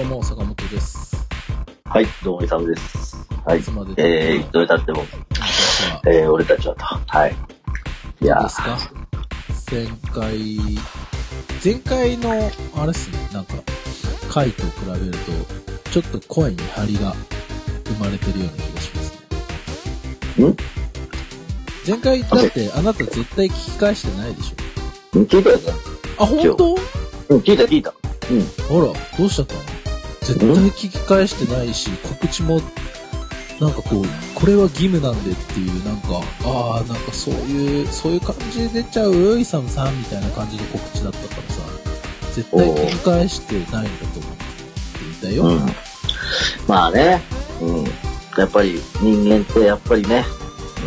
どうも、坂本です。はい、どうも、イサムです。はいいつ。までえー、どれだっても、えー、俺たちはと。はい。いやですか？前回、前回の、あれっすね、なんか、回と比べると、ちょっと声に張りが生まれてるような気がしますね。ん？前前回、だって、あなた絶対聞き返してないでしうん聞いたよね。ょあ、本当？うん、聞いた聞いた。うん。ほら、どうしちゃったの？絶対聞き返してないし、告知も、なんかこう、これは義務なんでっていう、なんか、ああ、なんかそういう、そういう感じで出ちゃうイサムさんみたいな感じの告知だったからさ、絶対聞き返してないんだと思って言ったよ。うん。まあね、うん。やっぱり人間ってやっぱりね、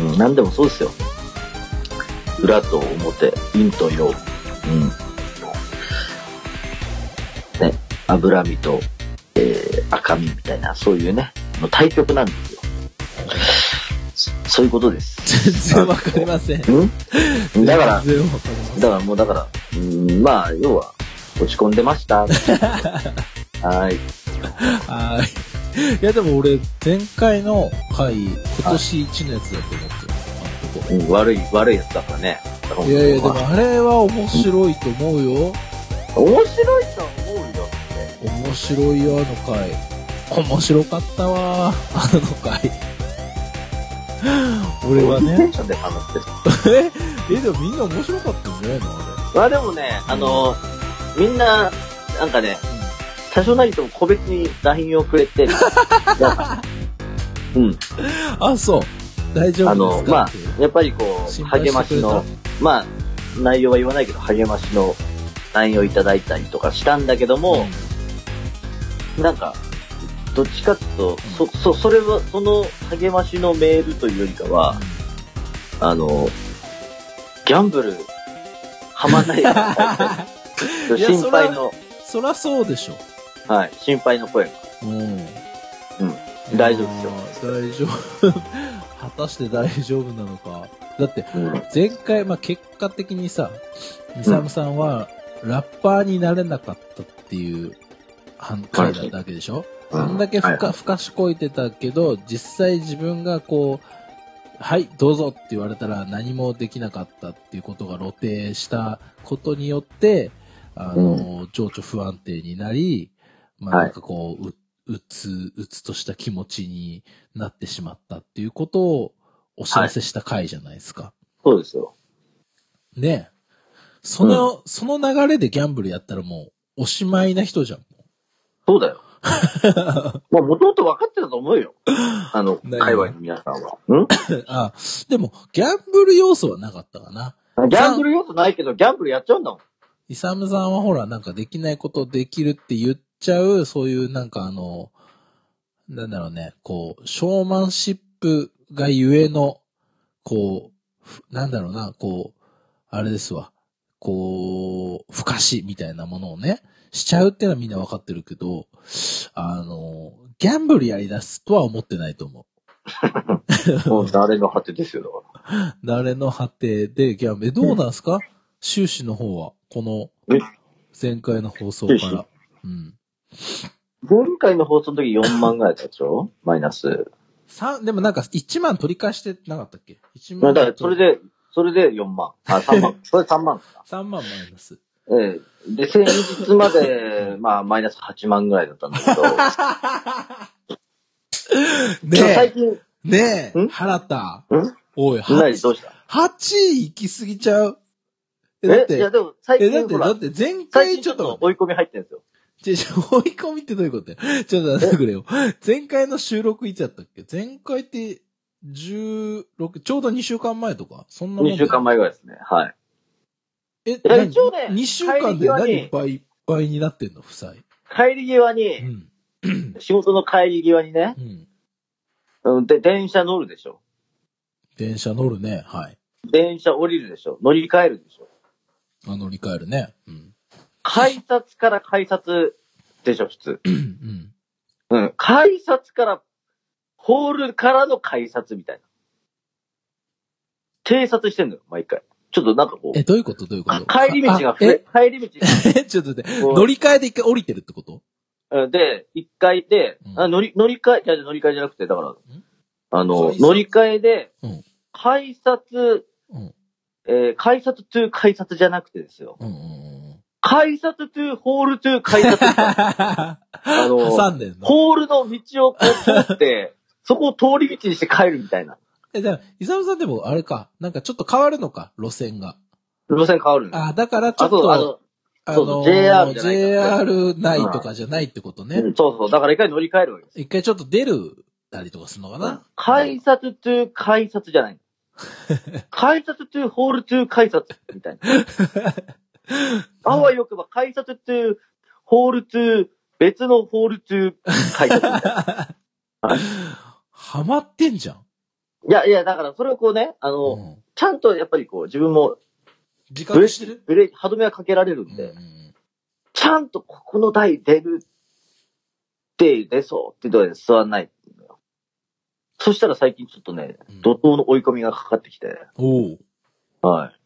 うん、何でもそうですよ。裏と表、陰と陽。うん。ね、脂身と、えー、赤身みたいな、そういうね、の対極なんですよ。そそういうことです。全然わかりません。うん？だから、全然わかりません。だからもうだから、うん、まあ、要は、落ち込んでました。はい。はーい。いやでも俺、前回の回、今年1のやつだと思ってる。あのとこうん、悪い、悪いやつだからね。いやいや、でもあれは面白いと思うよ。面白いとは思う。面白いよ、あの回。面白かったわ、あの回。俺はね。テンションで話してる。え、え、でもみんな面白かったんじゃないのあまあでもね、あの、みんな、なんかね、多少なりとも個別に LINE をくれて、うん。れ。あ、そう。大丈あの、夫ですか？まあ、やっぱりこう、励ましの、まあ、内容は言わないけど、励ましの LINE をいただいたりとかしたんだけども、なんか、どっちかっていうと、そ、そ、それは、その励ましのメールというよりかは、あの、ギャンブル、はまんない 心配の、そらそうでしょ。はい、心配の声が。うん。大丈夫ですよ大丈夫。果たして大丈夫なのか。だって、うん。前回、まあ、結果的にさ、ミサムさんは、ラッパーになれなかったっていう、反回だったわけでしょ、あんだけふか、はいふかしこいてたけど、実際自分がこう、はい、どうぞって言われたら何もできなかったっていうことが露呈したことによって、あの、情緒不安定になり、まあ、はいなんかこう、う、うつ、うつとした気持ちになってしまったっていうことをお知らせした回じゃないですか。そうですよ。ねえ。その、その流れでギャンブルやったらもう、おしまいな人じゃん。そうだよ。まあ、もともと分かってたと思うよ。あの、何界隈の皆さんは。ん？あ、でも、ギャンブル要素はなかったかな。ギャンブル要素ないけど、ギャンブルやっちゃうんだもん。イサムさんはほら、なんかできないことできるって言っちゃう、そういうなんかあの、なんだろうね、こう、ショーマンシップがゆえの、こう、ふなんだろうな、こう、あれですわ。こう、不可視みたいなものをね、しちゃうっていうのはみんなわかってるけど、あの、ギャンブルやり出すとは思ってないと思う。もう誰の果てですよ、だか誰の果てでギャンブル、え、どうなんすか？収支の方は、このえ、前回の放送から。うん。ら。前回の放送の時4万ぐらいだったでしょ？マイナス。三、でもなんか1万取り返してなかったっけ ?1 万。まあだから、それ。で、それで4万。あ、3万。それ3万か。3万マイナス。ええ。で、先日まで、まあ、マイナス8万ぐらいだったんだけど、最ね近、え、ねえ、ん？原田。ん？おい、何どうした？8位行き過ぎちゃう？え、だっえいや、て、でも、最え、だ近、って、ほらだっ、て前最回近ちょっちょっとと、追い込み入ってるんですよ。ちょ、ちょ、追い込みってどういうこと？よ ちょっと待ってくれよ。前回の収録いつやったっけ？前回って、16、ちょうど2週間前とか？そんなもん2週間前ぐらいですね。はい。え、いや一応ね2週間で何倍、倍になってんの？負債。帰り際うに、ん。仕事の帰り際にねう、ん。うんで、電車乗るでしょ。電車乗るね。はい。電車降りるでしょ。乗り換えるでしょ。あ、乗り換えるね。うん。改札から改札でしょ、普通。うん。うん。改札から、ホールからの改札みたいな。偵察してんのよ、毎回。ちょっとなんかこう、え、どういうこと？どういうこと？帰り道があ増え、帰り道。が、え、ちょっと待って、乗り換えで一回降りてるってこと？うんで、一回で、うん。あ乗り、乗り換え、じゃ乗り換えじゃなくて、だから、あの、乗り換えでうん、改札、うん。えー改札トゥ改札じゃなくてですよ。うんうんうん。改札トゥホールトゥ改札。あの挟んでんの？ホールの道をこう通って、そこを通り道にして帰るみたいな。え、だから、伊沢さんでもあれか、なんかちょっと変わるのか、路線が。路線変わるんあ、だからちょっと、あの、あそうそう JR じゃない JR 内とかじゃないってことね。うんそうそう。だから一回乗り換えるわけです。一回ちょっと出るたりとかするのかな？改札 to 改札じゃない。改札 to ホーム to 改札みたいな。あわよくば改札 to ホーム to 別のホーム to改札みたいな。ハマってんじゃん。いやいや、だからそれをこうね、あの、うん。ちゃんとやっぱりこう自分も自ブレ覚してる？ブレ歯止めはかけられるんで、うんちゃんとここの台出るって出そうっていうところで座らないのよ。そしたら最近ちょっとねうん、怒涛の追い込みがかかってきて、おう。はい。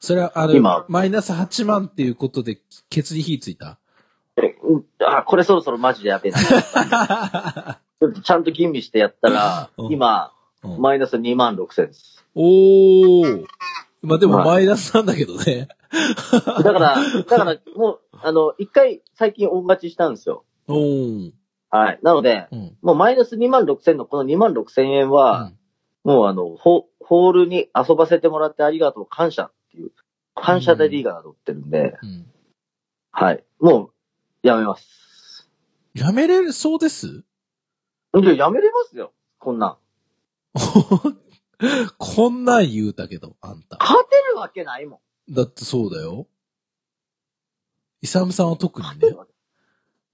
それは、あれ、今。マイナス8万っていうことで、ケツに火ついた？えうんあ、これそろそろマジでやべえな。ちょっとちゃんと吟味してやったらう、ん。今、うんマイナス2万6千です。おー。まあでもはいマイナスなんだけどね。だから、だから、もう、あの、一回最近恩勝ちしたんですよ。おー。はい。なので、うん。もうマイナス2万6千のこの2万6千円は、もうあの、ホホールに遊ばせてもらってありがとう、感謝っていう、感謝でリーガーが乗ってるんで、うん。はい。もう、やめます。やめれるそうです？いや、やめれますよ。こんなん。こんなん言うたけど、あんた。勝てるわけないもん。だってそうだよ。イサムさんは特にね。勝てるわけ。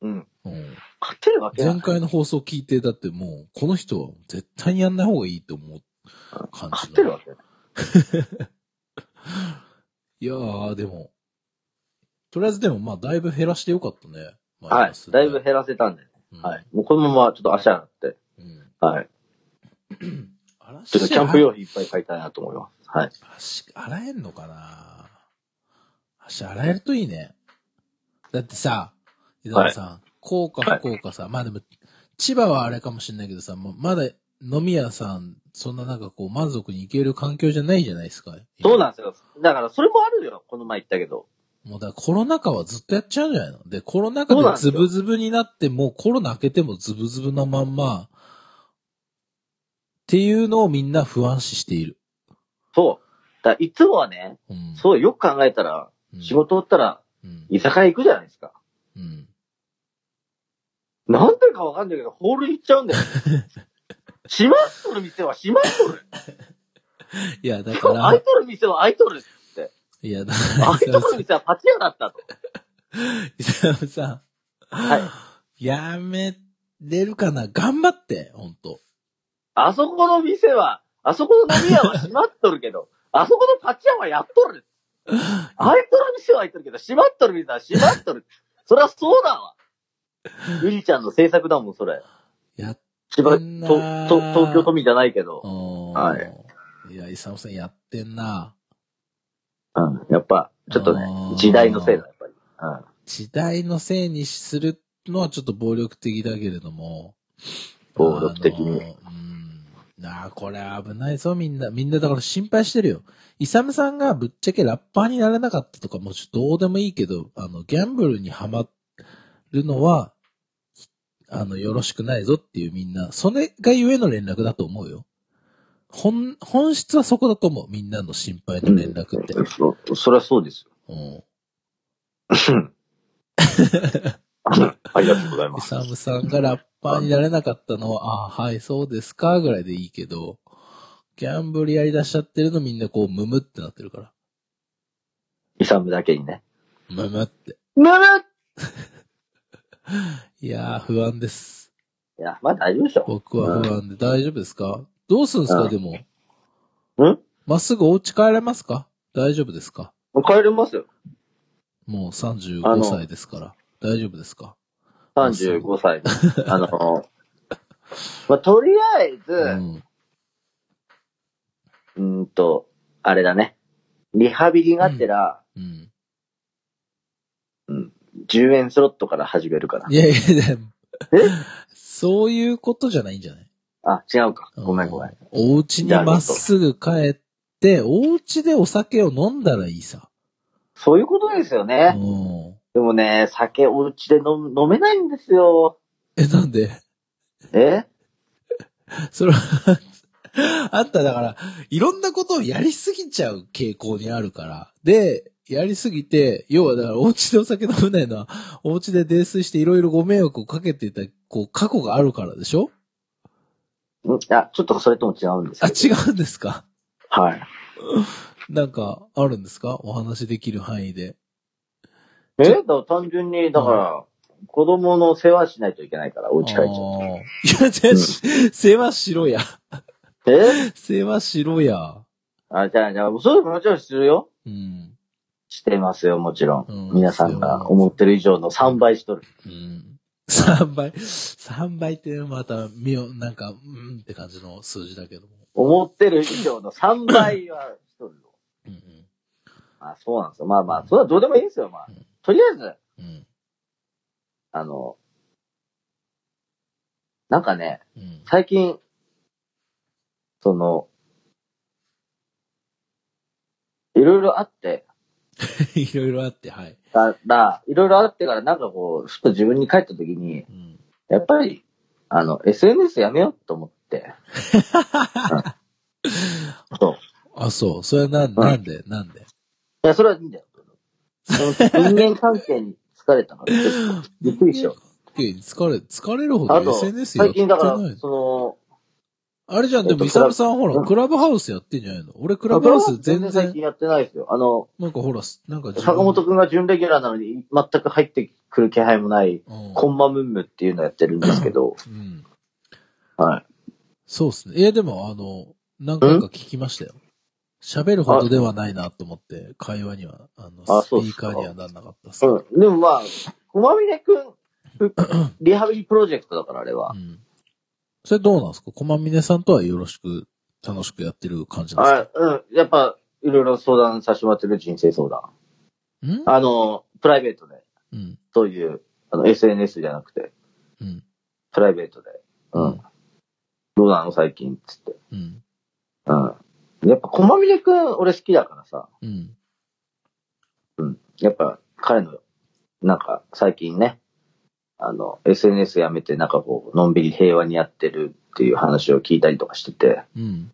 うん。うん、勝てるわけない。前回の放送聞いて、だってもう、この人は絶対にやんない方がいいと思う感じ勝てるわけない。いやー、でも、とりあえずでもまあ、だいぶ減らしてよかったね。はい。だいぶ減らせたんで。うんはい。もうこのままちょっと足洗って。うん。はい。嵐ちょっとキャンプ用品いっぱい買いたいなと思います。はい。足、洗えんのかな？足洗えるといいね。だってさ、伊沢さん、こうか不幸かさ、まあでも、千葉はあれかもしれないけどさ、まだ飲み屋さん、そんななんかこう満足に行ける環境じゃないじゃないですか。そうなんですよ。だからそれもあるよ。この前言ったけど。もうだからコロナ禍はずっとやっちゃうんじゃないの？で、コロナ禍でズブズブになって、もうコロナ明けてもズブズブなまんま、っていうのをみんな不安視している。そう。だいつもはね、うん。そうよく考えたら、うん仕事終わったらうん。居酒屋行くじゃないですか。うん。なんでかわかんないけど、ホールに行っちゃうんだよ。閉まっとる店は閉まっとる。いや、だから開い、とる店は開いとる。いや、だから、開いとる店はパチ屋だったと。伊沢さん。はい。やめれるかな？頑張って、ほんと。あそこの店は、あそこの飲み屋は閉まっとるけど、あそこのパチ屋はやっとる。開いとる店は開いとるけど、閉まっとる店は閉まっとる。そりゃそうだわ。ゆりちゃんの制作だもん、それ。やってんなと、ーと、東京都民じゃないけど。は。はいいや、伊沢さんやってんな。うん。やっぱ、ちょっとあねー、時代のせいだ、やっぱり。うん。時代のせいにするのはちょっと暴力的だけれども。暴力的に。なあ、これ危ないぞ、みんな。みんなだから心配してるよ。イサムさんがぶっちゃけラッパーになれなかったとかもちょっとどうでもいいけど、あの、ギャンブルにはまるのは、あの、よろしくないぞっていうみんな、それがゆえの連絡だと思うよ。本、本質はそこだと思う。みんなの心配の連絡って。そ、そりゃそうですうん。よ。ありがとうございイます。サムさんがラッパーになれなかったのは、ああ、はい、そうですか、ぐらいでいいけど、ギャンブルやり出しちゃってるのみんなこう、ムムってなってるから。イサムだけにね。ムムって。むむ いやー、不安です。いや、まあ大丈夫でしょ。僕は不安で大丈夫ですか？どうすんですうんかでも。うん？まっすぐお家帰れますか？大丈夫ですか？もう帰れますよ。もうあ35の歳ですから。大丈夫ですか？35歳で。あの、まあ、とりあえず、うん。んと、あれだね。リハビリがてら、うん。10円スロットから始めるからい。やいや、でもそういうことじゃないんじゃない？あ、違うか。ごめんごめん。。お家にまっすぐ帰って、お家でお酒を飲んだらいいさ。そういうことですようね。ん。でもね、酒お家で飲む飲めないんですよ。え、なんで？え？それは、あんただから、いろんなことをやりすぎちゃう傾向にあるから。で、やりすぎて、要はだから、お家でお酒飲めないのは、お家で泥酔していろいろご迷惑をかけていた、こう、過去があるからでしょ？んあ、ちょっとそれとも違うんですあ。違うんですか？はい。なんか、あるんですか？お話できる範囲で。え？単純に、だから、子供の世話しないといけないから、お家帰っちゃう。あーいや、じゃあ、し世話しろや。え？世話しろや。あ、じゃあ、じゃあ、そういうのもちろんするよ。うん。してますよ、もちろん。うん皆さんが思ってる以上の3倍しとる。うん。3倍。3倍ってまた、みよ、なんか、うんって感じの数字だけども。思ってる以上の3倍はしとるよ。うんうん。あ、そうなんですよ。まあまあ、それはどうでもいいですよ、まあうん。とりあえず、うん。あの、なんかね、うん。最近、その、いろいろあって、いろいろあって、はい。から、いろいろあってからなんかこう、ふと自分に帰った時に、うん。やっぱり、あの、SNS やめようと思って。うんそう。あ、そう。それはなん、なんで、なんで？いや、それはいいんだよ。人間関係に疲れたから、ちょっとびっくりしよう。疲れ、疲れるほど SNS やって最近だからない、。そあれじゃん、でも、えっとイサムさんほら、うんクラブハウスやってんじゃないの？俺、クの、ラブハウス全然、最近やってないですよ。あの、なんかほら、なんか坂本くんが準レギュラーなのに全く入ってくる気配もない、うんコンマムンムっていうのやってるんですけど、うん。はい。そうっすね。え、でも、あの、何回か聞きましたよ。喋るほどではないなと思って、会話には、あの、スピーカーにはなんなかったっす。うん。でもまあ、駒峰くん、ふリハビリプロジェクトだから、あれはう。ん。それどうなんですか？駒峰さんとはよろしく、楽しくやってる感じですか？あうん。やっぱ、いろいろ相談させてもらってる人生相談。うん？あの、プライベートで、うん。そういう、あの、SNS じゃなくて、うん。プライベートで。うん。うんどうなの最近つって。うん。うん。やっぱ、駒峰くん、俺好きだからさ。うん。うん。やっぱ、彼の、なんか、最近ね、あの、SNS やめて、なんかこう、のんびり平和にやってるっていう話を聞いたりとかしてて、うん。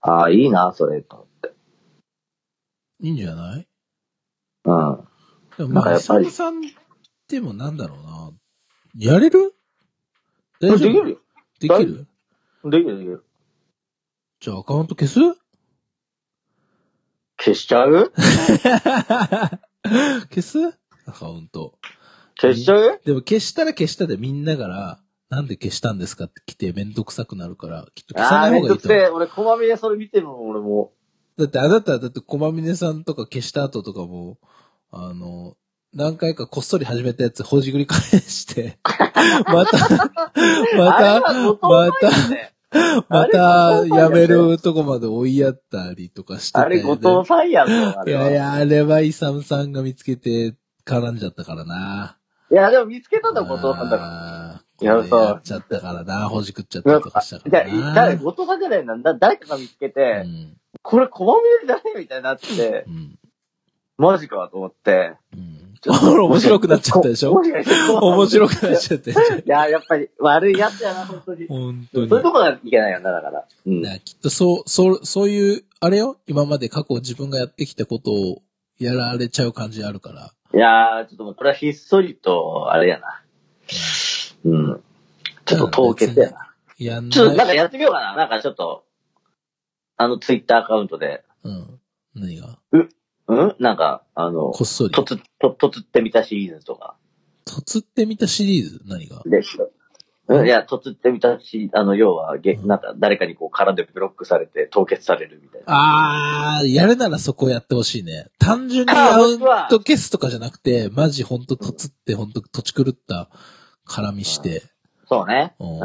ああ、いいな、それ、と思って。いいんじゃない？うん。でもまあ、イなんかやっぱりさんでもなんだろうな。やれる？できるよ。できる？できる、できる。じゃあアカウント消す？消しちゃう？消す？アカウント。消しちゃう？でも消したら消したでみんなから、なんで消したんですかって来てめんどくさくなるから、きっと消さああ、ないめ方がいいと思う。んどくせえ。俺、こまみでそれ見てるもん、俺も。だってあなた、だって駒峰さんとか消した後とかも、あの、何回かこっそり始めたやつほじくり返して、また、また、また、また、やめるとこまで追いやったりとかしてあれ、後藤さんやぞ、あれは。いやいや、あれはイサムさんが見つけて絡んじゃったからな。いや、でも見つけたんだ、後藤さんだから。ら。いやそうやっちゃったからな。ほじくっちゃったりとかしたからな。あ、誰、後藤さんじゃないな。だ誰かが見つけうて、ん。これ、こまみれじゃねえみたいになってう、ん。マジかと思って。うん。面白くなっちゃったでしょ？面白くなっちゃって。いや、やっぱり、悪いやつやな、本当に。本当に。そういうとこがいけないよな、だから。うん。なきっとそう、そう、そういう、あれよ？今まで過去自分がやってきたことをやられちゃう感じあるから。いやー、ちょっともう、これはひっそりと、あれやな。うん。ちょっと凍結やな。やんちょっと、なんない。かやってみようかな。なんかちょっと、あの、ツイッターアカウントで、うん。何が？うん？なんか、あの、こっそり。とつ、と、とつってみたシリーズとか。とつってみたシリーズ？何が？で、うん、いや、とつってみたし、あの、要は、げ、なんか、誰かにこう、殻でブロックされて凍結されるみたいな。あー、やるならそこやってほしいね。単純にアウント消すとかじゃなくて、マジほんととつってほんと土地狂った絡みして。そうね。ううんん。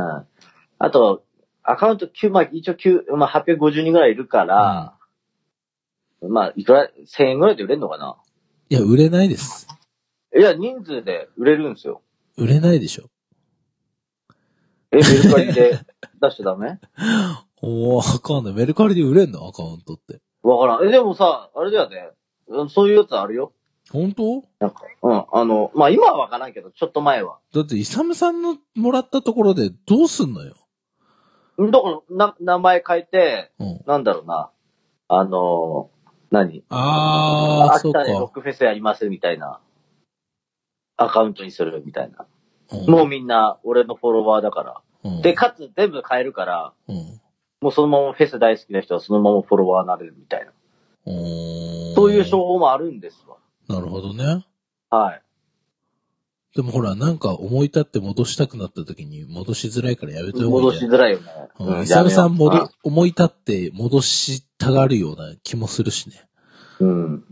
あと、アカウント9、まあ、一応9、まあ、850人ぐらいいるから、まあ、いくら、1000円ぐらいで売れるのかな？いや、売れないです。いや、人数で売れるんですよ。売れないでしょ。え、メルカリで出しちゃダメ？おー、わかんない。メルカリで売れんの？アカウントって。わからん。え、でもさ、あれだよね。うんそういうやつあるよ。本当？なんか、うん、あの、まあ、今はわからんけど、ちょっと前は。だって、イサムさんのもらったところでどうすんのよ？だから、な、名前変えて、うん。なんだろうな。あのー、何？あー、そうか秋田。でロックフェスやりますみたいな。アカウントにするみたいな。うんもうみんな、俺のフォロワーだから。うんで、かつ全部変えるから、うん。もうそのままフェス大好きな人はそのままフォロワーになれるみたいな。そういう商法もあるんですわ。なるほどね。はい。でもほら、なんか思い立って戻したくなった時に戻しづらいからやめてお戻しづらいよね。うん。うんイサムさんやめよう戻、思い立って戻したがるような気もするしね。うん。うん。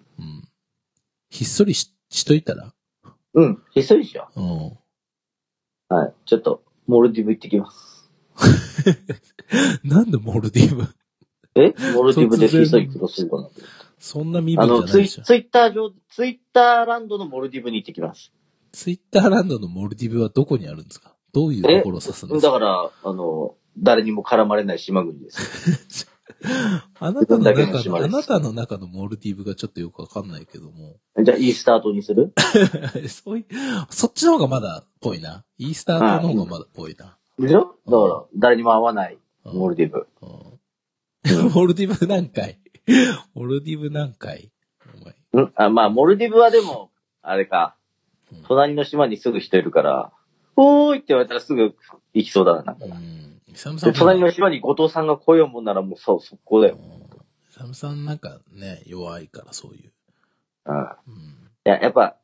ひっそりししといたら？うん。ひっそりしようん。う。はい。ちょっと、モルディブ行ってきます。なんでモルディブ？え？モルディブでひっそり過ごすかな。そんな身あの、分じゃないでしょ。ツイツイッター上、ツイッターランドのモルディブに行ってきます。ツイッターランドのモルディブはどこにあるんですか？どういうところを指すんですか？だから、あの、誰にも絡まれない島国です。あなたの中の、あなたの中のモルディブがちょっとよくわかんないけども。じゃあ、イースター島にする？そういう、そっちの方がまだぽいな。イースター島の方がまだぽいな。でしょ？だから、誰にも会わないうんモルディブ。うん モルディブ何回？モルディブ何回？お前。ん？あ、まあ、モルディブはでも、あれかうん。隣の島にすぐ人いるから、おーいって言われたらすぐ行きそうだな。なんかうん。隣の島に後藤さんが来ようもんならもうそう、速攻だよ。サムさんなんかね、弱いからそういう。うん。いうん。や、やっぱ、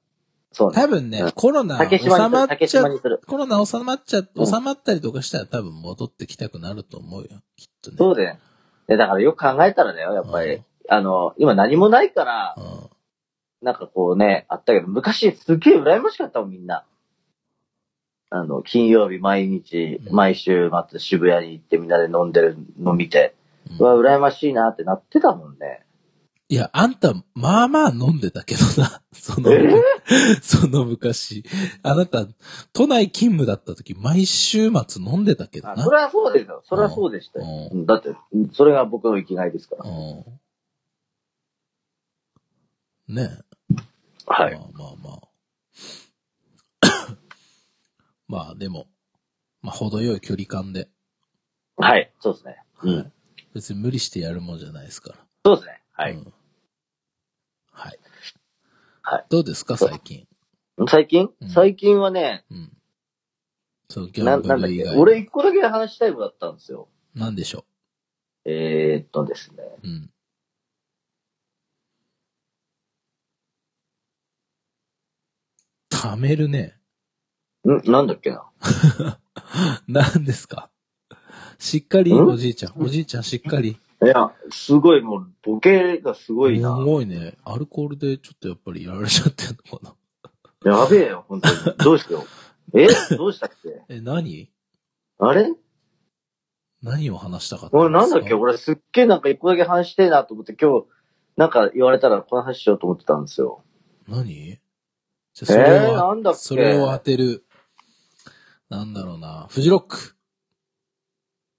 そうね。多分ねうん、コロナ竹収まっちゃ島にする。コロナ収まっちゃ、うん収まったりとかしたら多分戻ってきたくなると思うよ。きっとね。そうだよ。で、だからよく考えたらだよ、やっぱり。うんあの、今何もないから、うん。なんかこうね、あったけど、昔すっげえ羨ましかったもん、みんな。あの、金曜日毎日、うん毎週末渋谷に行ってみんなで飲んでるの見て、ううんわ、羨ましいなってなってたもんね。いや、あんた、まあまあ飲んでたけどな。その、え？その昔。あなた、都内勤務だった時、毎週末飲んでたけどな。あそれはそうですよ。それはそうでしたよ。ううんだって、うんそれが僕の生きがいですから。うん。ねえ。はい。まあまあまあ。まあでも、まあ程よい距離感で。はい。そうですね。うはいん。別に無理してやるもんじゃないですから。そうですね。はい。うんはい。はい。どうですか、最近？最近？うん最近はね、うん。そう、ギなャンブル以外。俺一個だけ話したいことだったんですよ。なんでしょえー、っとですね。う。うん。貯めるね。ん？なんだっけな？何ですか？しっかり、ん？おじいちゃん。おじいちゃんしっかり？いや、すごいもう、ボケがすごいすな。ごいね。アルコールでちょっとやっぱりやられちゃってんのかな。やべえよ、本当に。どうしよう。え？どうしたっけ？え、何？あれ？何を話したかったん俺ですか？なんだっけ？俺すっげえなんか一個だけ話してえなと思って今日、なんか言われたらこの話しようと思ってたんですよ。何？じゃあそれを、えーなんだっけ？それを当てる。なんだろうな。フジロック。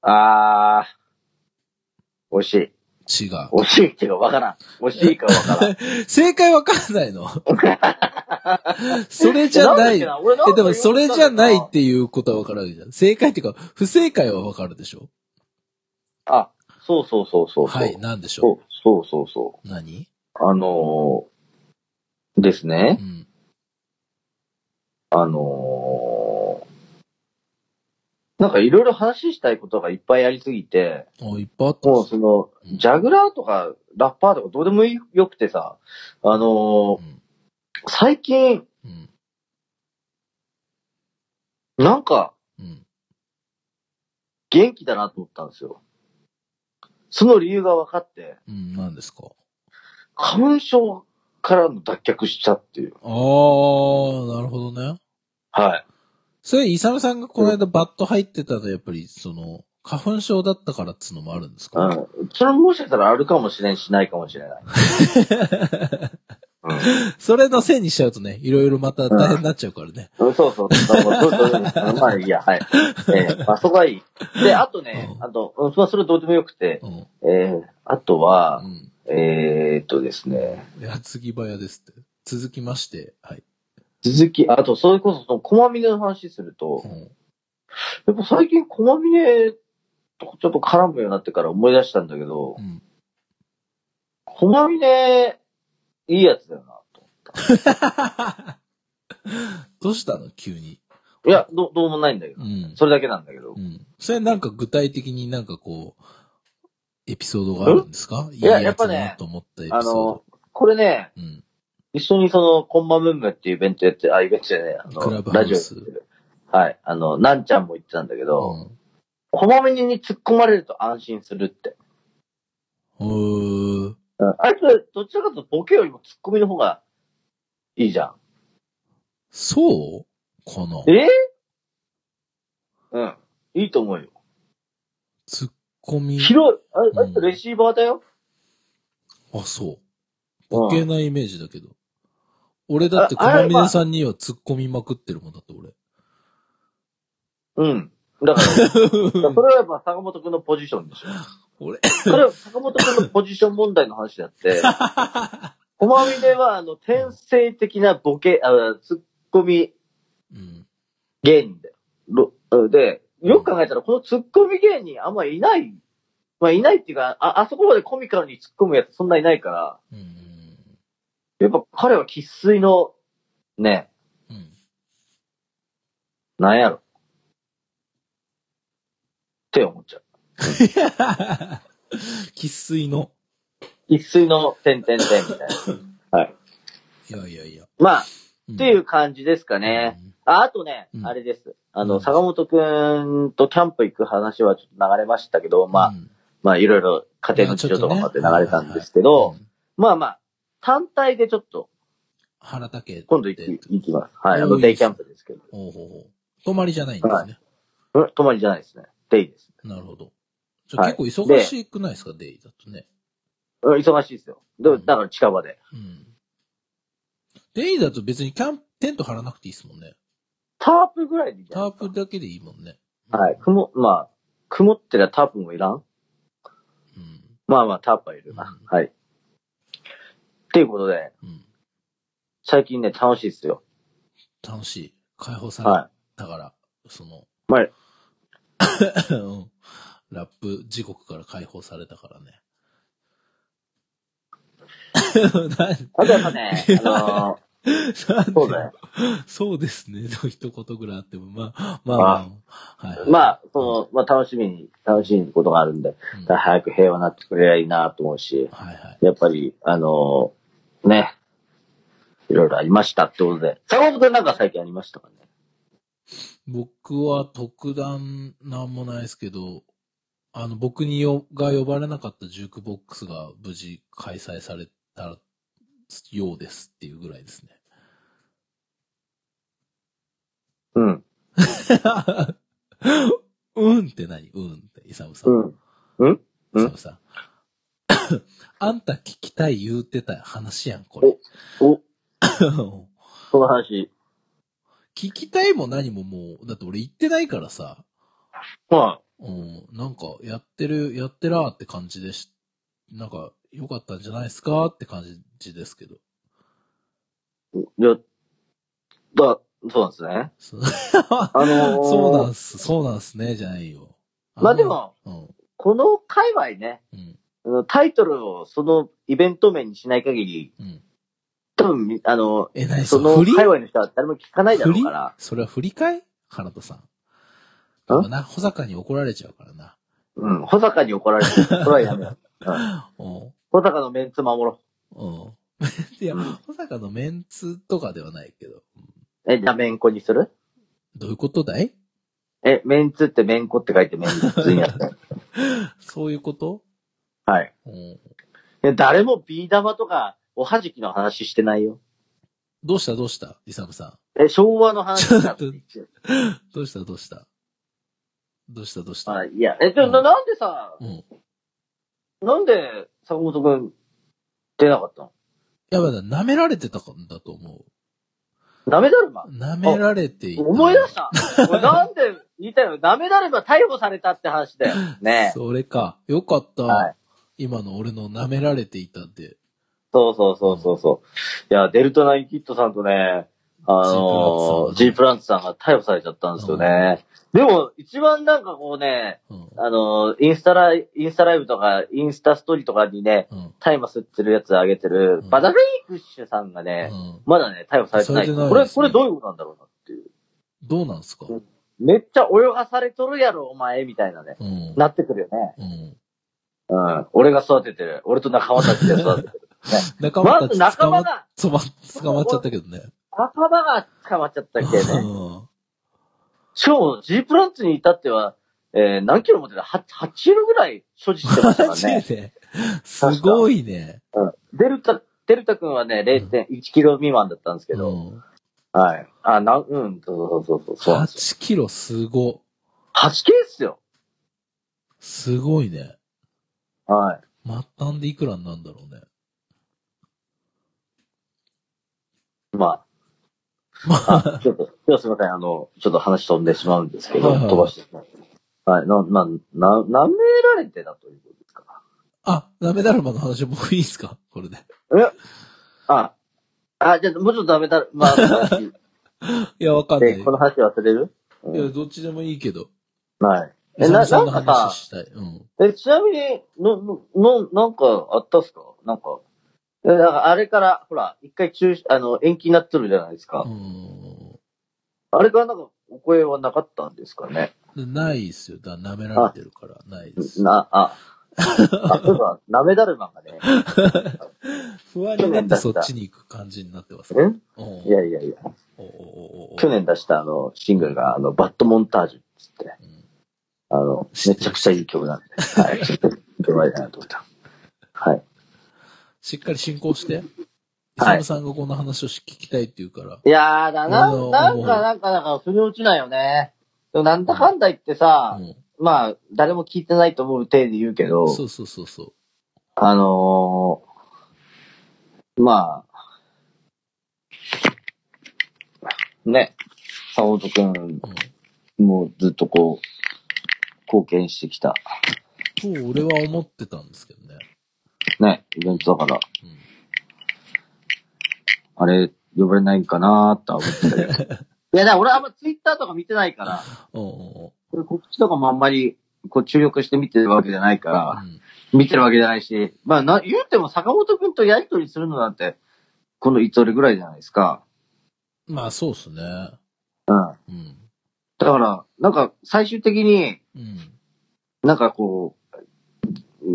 あー、惜しい。違う。惜しいっていうかわからん。惜しいかわからん。正解わかんないの？それじゃない。え、かでもそれじゃないっ言ていうことはわかるわけじゃん。正解っていうか、不正解はわかるでしょ？あ、そうそうそうそう。はい、なんでしょそうそうそうそう。う。何？あのー、ですねう。ん。あのー、なんかいろいろ話したいことがいっぱいありすぎて、お、いっぱいあったんもうその、うんジャグラーとかラッパーとかどうでもよくてさ、あのーうん。最近、うん。なんかうん。元気だなと思ったんですよ。その理由が分かって、うん、何ですか？花粉症からの脱却したっていう。あー、なるほどね。はい。それ、イサムさんがこの間バット入ってたのはやっぱり、その、花粉症だったからっつうのもあるんですか？うん。それもしかしたらあるかもしれんしないかもしれない。うそれのせいにしちゃうとね、いろいろまた大変になっちゃうからね。うんそうそう。そうまあいいや、はい。えー、まあそこはいい。で、あとね、うんあと、うんまあそれどうでもよくて、うん。えー、あとはう、ん。えーっとですね、矢継ぎ早ですって。続きまして、はい。続き、あと、それこそ、その、駒峰の話するとう、ん。やっぱ最近駒峰とちょっと絡むようになってから思い出したんだけどう、ん。駒峰、いいやつだよな、と。どうしたの？急に。いや、ど、どうもないんだけどう。ん。それだけなんだけどう。ん。それなんか具体的になんかこう、エピソードがあるんですか？いやいやっぱねと思ったエピあソードの。、これね、うん。一緒にその、コンマムームっていうイベントやって、あ、イベントじゃねえ、あの、クラジオ。はい。あの、なんちゃんも言ってたんだけど、うん。こまめに突っ込まれると安心するって。うーん。うんあいつ、どちらかというとボケよりも突っ込みの方がいいじゃん。そうかな？え？うん。いいと思うよ。ツッコミ。広い、ああレシーバーだよ。あ、そう。うんボケないイメージだけど。俺だって、駒峰さんには突っ込みまくってるもんだって、俺。うん。だから、それはやっぱ坂本くんのポジションでしょ。俺、それは坂本くんのポジション問題の話であって、コマミネは、あの、天性的なボケ、あツッコミうん。芸人だよ。ろで、よく考えたら、このツッコミ芸人あんまいない。まあ、いないっていうか、あ、あそこまでコミカルに突っ込むやつそんないないから、うん。やっぱ彼は喫水の、ね、うん。なんやろ。って思っちゃう。喫水の。喫水の点々点みたいな。はい。いやいやいや。まあ、っっていう感じですかね。あ、あとね、うんあれです。あの、うん坂本くんとキャンプ行く話はちょっと流れましたけど、まあ、うんまあ、いろいろ家庭の事情とかもあって流れたんですけど、うんまあまあ、単体でちょっと、原田家。今度行き、行きます。はい、あの、デイキャンプですけど。ほうほうほう。泊まりじゃないんですね。うん、泊まりじゃないですね。デイです。なるほど。じゃあはい結構忙しくないですか、デイだとね。うん、忙しいですよ。でうんだから近場で。うん。デイだと別にキャンプ、テント張らなくていいですもんね。タープぐらいでいいじゃターないですプだけでいいもんね。か。はい。雲、まあ、曇ってりゃタープもいらん？うん。まあまあ、タープはいるな。うんはい。っていうことで、うん。最近ね、楽しいですよ。楽しい。解放されはたから、その、い。はい。うんラップ時刻から解放されたからね。あとやっぱね、あのそうだよ。そうですね。と一言ぐらいあっても、まあ、まあ、まあ、はい、はい。まあ、その、まあ楽しみに、楽しいことがあるんで、うん、早く平和になってくれりゃいいなと思うし、はいはい。やっぱり、あのね、いろいろありましたってことで。坂本くんなんか最近ありましたかね？僕は特段なんもないですけど、あの、僕によが呼ばれなかったジュークボックスが無事開催されたようですっていうぐらいですね。うん。うんって何？うんって、イサムさん。うん。うん？イサムさん。あんた聞きたい言うてた話やん、これ。お、そ の話。聞きたいも何ももう、だって俺言ってないからさ、まうん、なんかやってる、やってらーって感じでし、なんか良かったんじゃないですかって感じですけど。あ、いや、だ、そうなんですね。そあのーそうなんす、そうなんすね、じゃないよ。まあでも、うん、この界隈ね、うん、タイトルをそのイベント名にしない限り、うん。多分み、あの、え、何？その界隈の人は誰も聞かないだろうから。それは振りかい原田さん。ん？な、保坂に怒られちゃうからな。うん。保坂に怒られてる。それはやめよう。うん。うん。保坂のメンツ守ろうん。いや、保坂のメンツとかではないけど。う。え、じゃあメンコにする？どういうことだい？え、メンツってメンコって書いてメンツにやった。そういうこと？はい。うん。え誰もビー玉とか、おはじきの話してないよ。どうした？どうした？イサムさえ、昭和の話だ どうした？どうした？どうした？どうした？あ、いや、え、じゃあ、ななんでさ、うん。なんで坂本くん出なかったの？やばいな、舐められてたんだと思ダメだるまう。舐められていた。思い出した。俺なんで言いたいの？ダメだれば逮捕されたって話だよ。ねそれか。よかった。はい今の俺の舐められていたって。そうそうそうそうそう。いや、デルタナインキットさんとね、あのー、ジ G ープランツさんが逮捕されちゃったんですよね。でも、一番なんかこうね、うん。あのー、インスタライ、インスタライブとか、インスタストーリーとかにね、うん。タイマ吸ってるやつあげてる、うんバダフェイクッシュさんがね、うん。まだね、逮捕されてない。てないこれ、これどういうことなんだろうなっていう。どうなんすか？うんめっちゃ泳がされとるやろ、お前、みたいなね。うん。なってくるよね。うん。うん。俺が育ててる。俺と仲間たちで育ててる。仲間たちまず仲間が、捕ま捕まっちゃったけどね。仲間が捕まっちゃったっけね。うん。しかも、G プランツに至っては、えー、何キロ持ってた ?8、8キロぐらい所持してましたかマら ね。すごいね。うん。デルタ、デルタ君はね、0.1キロ未満だったんですけど、うん。はい。あ、なん、うん、そうそうそうそうそうなんですよ。8キロすご。8キロっすよ。すごいね。はい。末端でいくらになんだろうね。ままあ、あ、ちょっと、すみません、あの、ちょっと話飛んでしまうんですけど、はいはい飛ばしてしまう。はい、な、な、な、舐められてたということですか？あ、ダメだるまの話僕いいっすか？これで。え？あ、あ、じゃあ、もうちょっとダメだ、まあ、話 いや、わかんない。え、この話忘れる、ういや、ん、どっちでもいいけど。はい。え、え、な、なんかさ話、したい。うん。え、ちなみに、の、の、のなんかあったっすか？なんか、え、なんかあれから、ほら、一回中止、あの、延期になってるじゃないですか。うん。あれからなんか、お声はなかったんですかね？でないっすよ。だ舐められてるから、ないです。な、あ、あ、そういえば、なめだるまがね。不安になってそっちに行く感じになってます。え？おういやいやいや。去年出したあの、シングルが、あの、バッドモンタージュっつって、うんあの、めちゃくちゃいい曲なんで、はい、ちょっと、見てもらいたいなと思った。はい。しっかり進行して。イはいサムさんがこの話を聞きたいって言うから。いやーだな、なんか、なんか、なんか、腑に落ちないよね。でもなんだかんだ言ってさ、うんまあ、誰も聞いてないと思う体で言うけど、そうそうそうそう。あのー、まあ、ね、坂本くんうん。もずっとこう、貢献してきた、と、俺は思ってたんですけどね。ね、イベントだから、うん。あれ、呼ばれないんかなーって思ってたけど。いや、だから俺あんまツイッターとか見てないから、おうお告知とかもあんまり、こう注力して見てるわけじゃないかうおうら、うん見てるわけじゃないし、まあな、言うても坂本くんとやりとりするのなんて、このいつ俺ぐらいじゃないですか。まあ、そうっすね。うん。うん。だから、なんか最終的に、うん。なんかこう、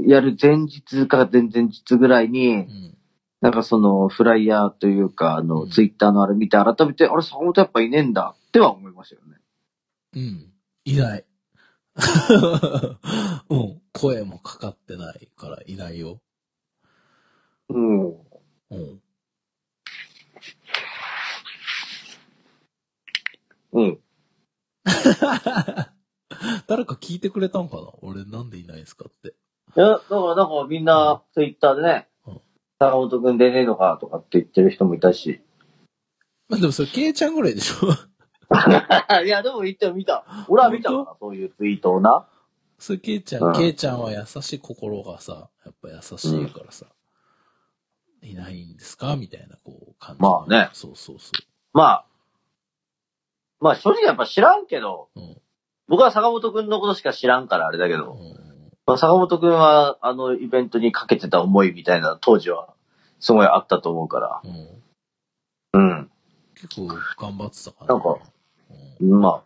やる前日か前々日ぐらいうに、ん。なんかそのフライヤーというか、あの、うんツイッターのあれ見て改めて、あれ、坂本やっぱいねえんだっては思いましたよね。うん。いない。うん。声もかかってないからいないよ。うん。うん。うん。誰か聞いてくれたんかな？俺なんでいないんすかって。いや、だからなんかみんなツイッターでねうん、坂本くん出ねえのかとかって言ってる人もいたし。まあでもそれ、ケイちゃんぐらいでしょ いや、でも言って見た。俺は見たから、そういうツイートをな。それ、ケイちゃ、うんんケイちゃんは優しい心がさ、やっぱ優しいからさ、いないんですかみたいな、こう、感じ。まあねそうそうそまあ、まあ正直やっぱ知らんけど、う。うん。僕は坂本くんのことしか知らんからあれだけど、うんまあ、坂本くんはあのイベントにかけてた思いみたいな当時はすごいあったと思うから。うん。うん。結構頑張ってたから。なんかうん、まあ、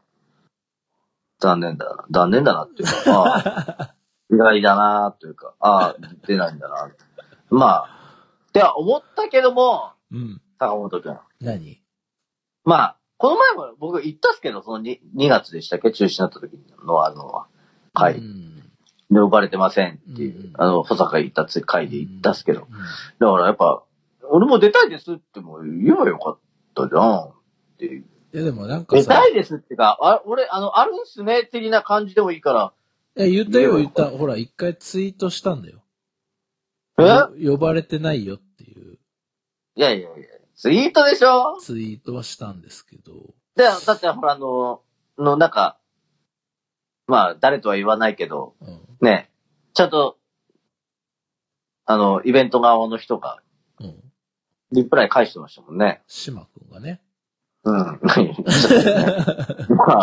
残念だな。残念だなっていうか、まあ、意外だなというか、ああ、出ないんだな。まあ、っては思ったけども、うん。坂本くん。何？まあ、この前も僕言ったっすけど、その 2, 2月でしたっけ？中止になった時のあの、会。うん。で呼ばれてませんっていう、うんあの、保坂行ったつ会で言ったっすけど。うんだからやっぱ、俺も出たいですっても言えばよかったじゃん。っていう。いやでもなんかさ、出たいですってか、あ、俺、あの、あるんすね、的な感じでもいいから。いや言ったよ言った。ほら、一回ツイートしたんだよ。え？よ呼ばれてないよっていう。いやいやいや、ツイートでしょ？ツイートはしたんですけど、で、だってほら、あの、の、なんか、まあ、誰とは言わないけど、うん。ね、ちゃんと、あの、イベント側の人が、うん。リプライ返してましたもんね。島くんがね。うん。ま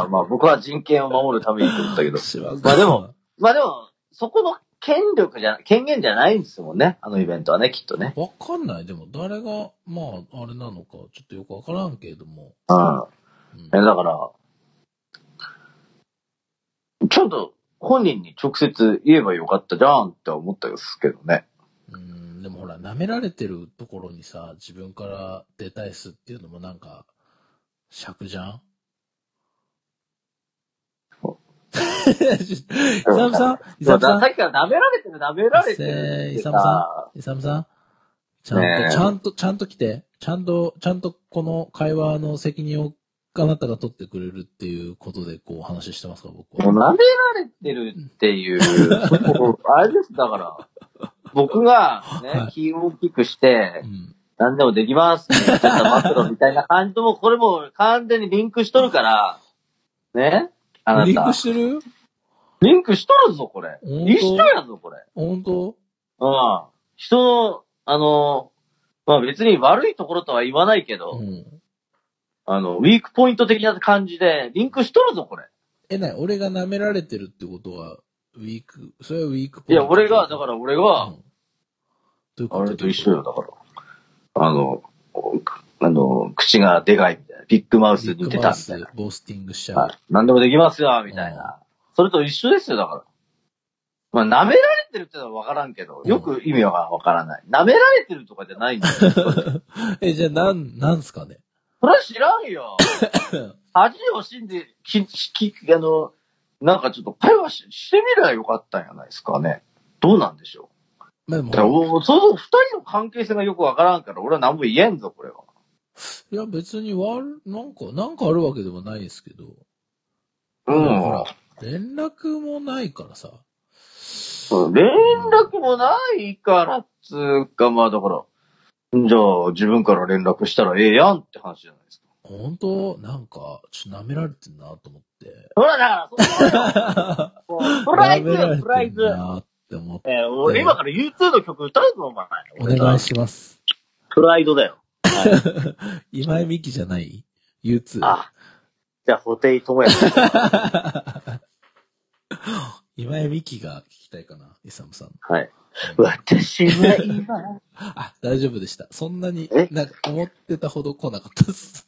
あまあ、僕は人権を守るためにって言ったけど。まあでも、まあでも、そこの権力じゃ、権限じゃないんですもんね。あのイベントはね、きっとね。わかんない。でも、誰が、まあ、あれなのか、ちょっとよくわからんけれども。うん。うんえ、だから、ちょっと本人に直接言えばよかったじゃんって思ったんですけどね。うん、でもほら、舐められてるところにさ、自分から出たいすっていうのもなんか、尺じゃん？イサムさん？イサムさん？さっきから舐められてる舐められてるイサムさイサムさん？ちゃんと、ちゃんと、ちゃんと来て。ちゃんと、ちゃんとこの会話の責任をあなたが取ってくれるっていうことでこう話してますか、僕は。もう舐められてるっていう、あれです、だから。僕がはい、ね気を大きくしてう、ん。何でもできますって言っちゃったマクロみたいな感じとも、これも完全にリンクしとるから、ねあなた。リンクしてるリンクしとるぞ、これ。一緒やぞ、これ。本当うん。人の、あの、まあ別に悪いところとは言わないけど、うん。あの、ウィークポイント的な感じで、リンクしとるぞ、これ。え、なに俺が舐められてるってことは、ウィーク、それはウィークいや、俺が、だから俺らが、うん、あれと一緒よ、だから。あの、あの、口がでかいみたいな。ビッグマウスに似てマウスたみたいな。、ボースティングしちゃう。はい。何でもできますよ、みたいな。それと一緒ですよ、だから。まあ、舐められてるってのは分からんけど、よく意味は分からない。舐められてるとかじゃないんだよ。え、じゃあ、なん、なんすかね？それは知らんよ。恥を信じ、き、き、あの、なんかちょっと会話ししてみればよかったんじゃないですかね。どうなんでしょまあでう。だからも、うそう、二人の関係性がよくわからんから、俺は何も言えんぞ、これは。いや別に悪、なんか、なんかあるわけでもないですけど。うん。ほら、連絡もないからさ。連絡もないからっつうか、まあだから、じゃあ自分から連絡したらええやんって話じゃないですか。本当？なんか、ちょっと舐められてんなと思って。ほら、だから、そうだよもうプライズよ、舐められプライズ。てんなって思って。えー俺今から U2 の曲歌うぞ、お前。お願いします。プライドだよ。はい。今井美樹じゃない ?U2。あ、じゃあ、布袋智也。今井美樹が聞きたいかな、イサムさん。はい。私は今。あ、大丈夫でした。そんなにえ、なんか思ってたほど来なかったです。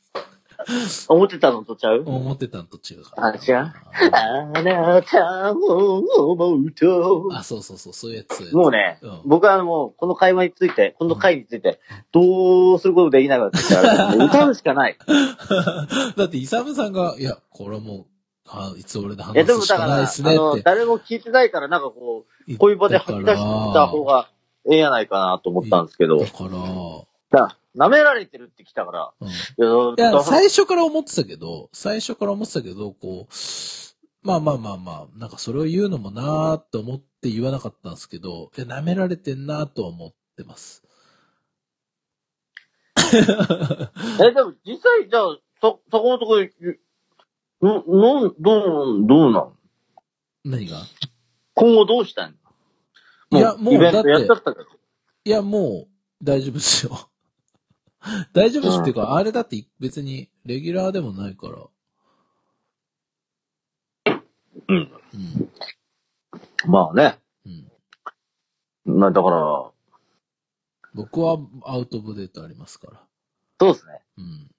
思ってたのとちゃう？思ってたのと違うから。あ違う？あなたを思うと。あ、そうそうそう、そういうやつ。もうね、うん僕はもう、この会話について、この回について、どうすることできなかったから、歌うしかない。だって、イサムさんが、いや、これはもう、あいつ俺で話すしかでもだから、あないですねっの、て誰も聞いてないから、なんかこう。こういう場で吐き出した方がええやないかなと思ったんですけど、だから、だ舐められてるって来たから、うん。いいや、最初から思ってたけど、最初から思ってたけど、こう、まあまあまあまあ、なんかそれを言うのもなーって思って言わなかったんですけど、いや、舐められてんなーとは思ってます。え、でも実際、じゃあ、そ、そこのところ、の、の、どう、どうなん？何が？今後どうしたん？いやもうイベントやっちゃったけど。いや、もう、大丈夫ですよ。大丈夫ですっていうか、あれだって別に、レギュラーでもないから。うん。うん。まあね。うん。まあだから、僕はアウトオブデートありますから。そうですね。うん。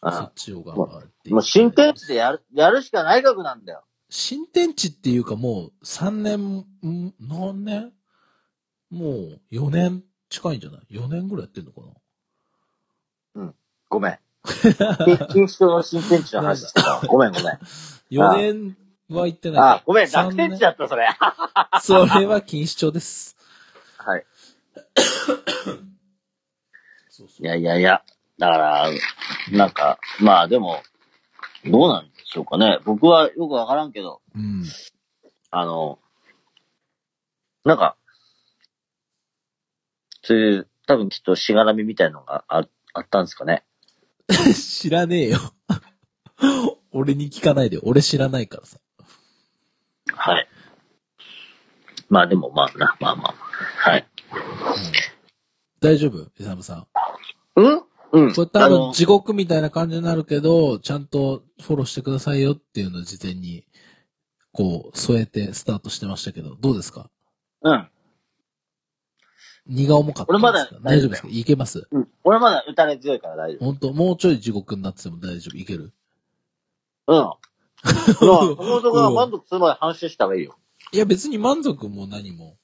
そあっちを頑張って。もう新天地でやる、やるしかない額なんだよ。新天地っていうかもう3年、ん？何年？もう4年近いんじゃない ?4 年ぐらいやってんのかな？ごめん。錦糸町の新天地の話してたわ。ごめんごめん。?4 年は行ってない。あ、ごめん、三楽天地だった、それ。は それは錦糸町です。い。そうそういやいやいや。だから、なんか、まあでも、どうなんでしょうかね。僕はよくわからんけど、うん。あの、なんか、そういう多分きっとしがらみみたいのがああったんですかね。知らねえよ。俺に聞かないで。俺知らないからさ。はい。まあでもまあな、まあまあ。はい。大丈夫？イサムさん。うん？うん。これ多分地獄みたいな感じになるけど、ちゃんとフォローしてくださいよっていうのを事前に、こう、添えてスタートしてましたけど、どうですか？うん。荷が重かったですか？俺まだ大丈夫ですか？いけます？うん。俺まだ打たれ強いから大丈本当もうちょい地獄になってても大丈夫？いける？夫。うん。まあ、そのとこが満足するまで反省した方がいいよ。いや別に満足も何も。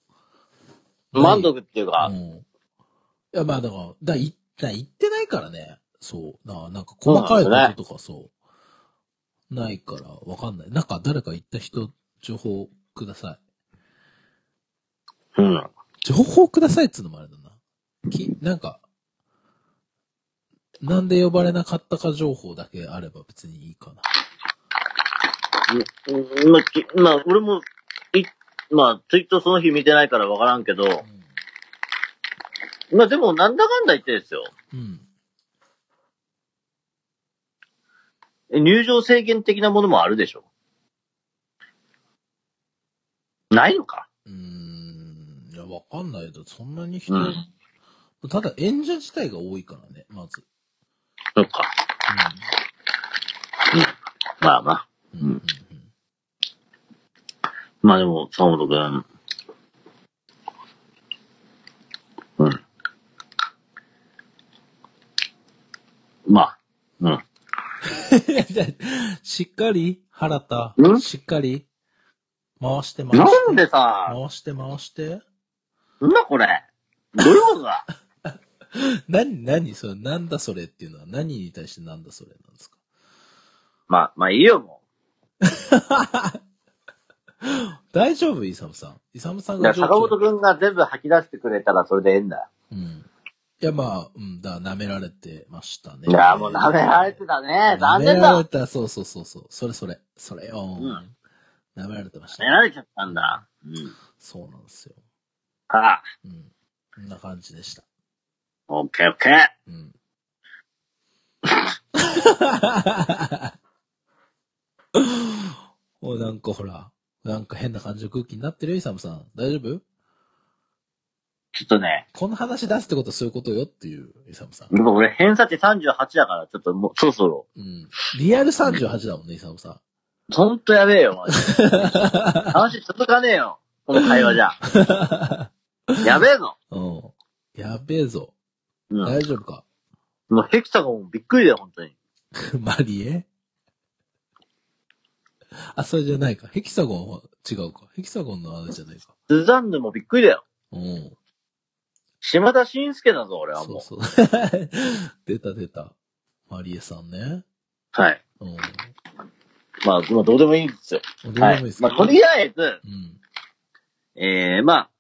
満足っていうかう、ん。いやまあだから、だいだ言ってないからね。そう。ななんか細かいこととかそう。ないからわかんない。なんか誰か言った人、情報ください。うん。情報くださいっつうのもあれだな。き、なんか、なんで呼ばれなかったか情報だけあれば別にいいかな。うんまあ、きまあ、俺も、い、まあ、ツイートその日見てないからわからんけど、まあでも、なんだかんだ言ってですよ。うん。入場制限的なものもあるでしょないのか？うーん。いや、わかんないけど、そんなに人、うんただ演者自体が多いからね、まず。そっか。まあまあ。うん。うん。うん。まあでも、坂本くん。うん。まあ、うん。うん。しっかり、原田ん？しっかり、回して回して。なんでさ、回して回して。なんだこれどういうことだ？何、何？それ、なんだそれっていうのは？何に対してなんだそれなんですか？まあ、まあいいよ、も 大丈夫？イサムさん。イサムさんが坂本くんが全部吐き出してくれたらそれでええんだよ。うん。いや、まあ、うん、だ、舐められてましたね。いや、もう舐められてたね。残念舐められだ。た、そうそうそうそう。それそれ。それよ。ん舐められてました舐め。られちゃったんだ。うん。そうなんですよ。はあ、うん。こんな感じでした。オッケーオッケー。うん。もうなんかほら、なんか変な感じの空気になってるよ、イサムさん。大丈夫？ちょっとね、この話出すってことはそういうことよっていう、イサムさん。今俺偏差値38だから、ちょっともう、そろそろ。うん。リアル38だもんね、イサムさん。ほんとやべえよ、マジで。話続かねえよ。この会話じゃ。やべえぞ。うん。やべえぞ。うん。大丈夫か？もうヘキサゴンもびっくりだよ、本当に。マリエ？あ、それじゃないか。ヘキサゴンは違うか。ヘキサゴンのあれじゃないか。スザンヌもびっくりだよ。うん。島田紳介だぞ、俺はもう。そうそう。出た出た。マリエさんね。はい。うん。まあ、まあ、どうでもいいんですよ。どうではいもいいです。まあ、とりあえず、うん。ええまあ、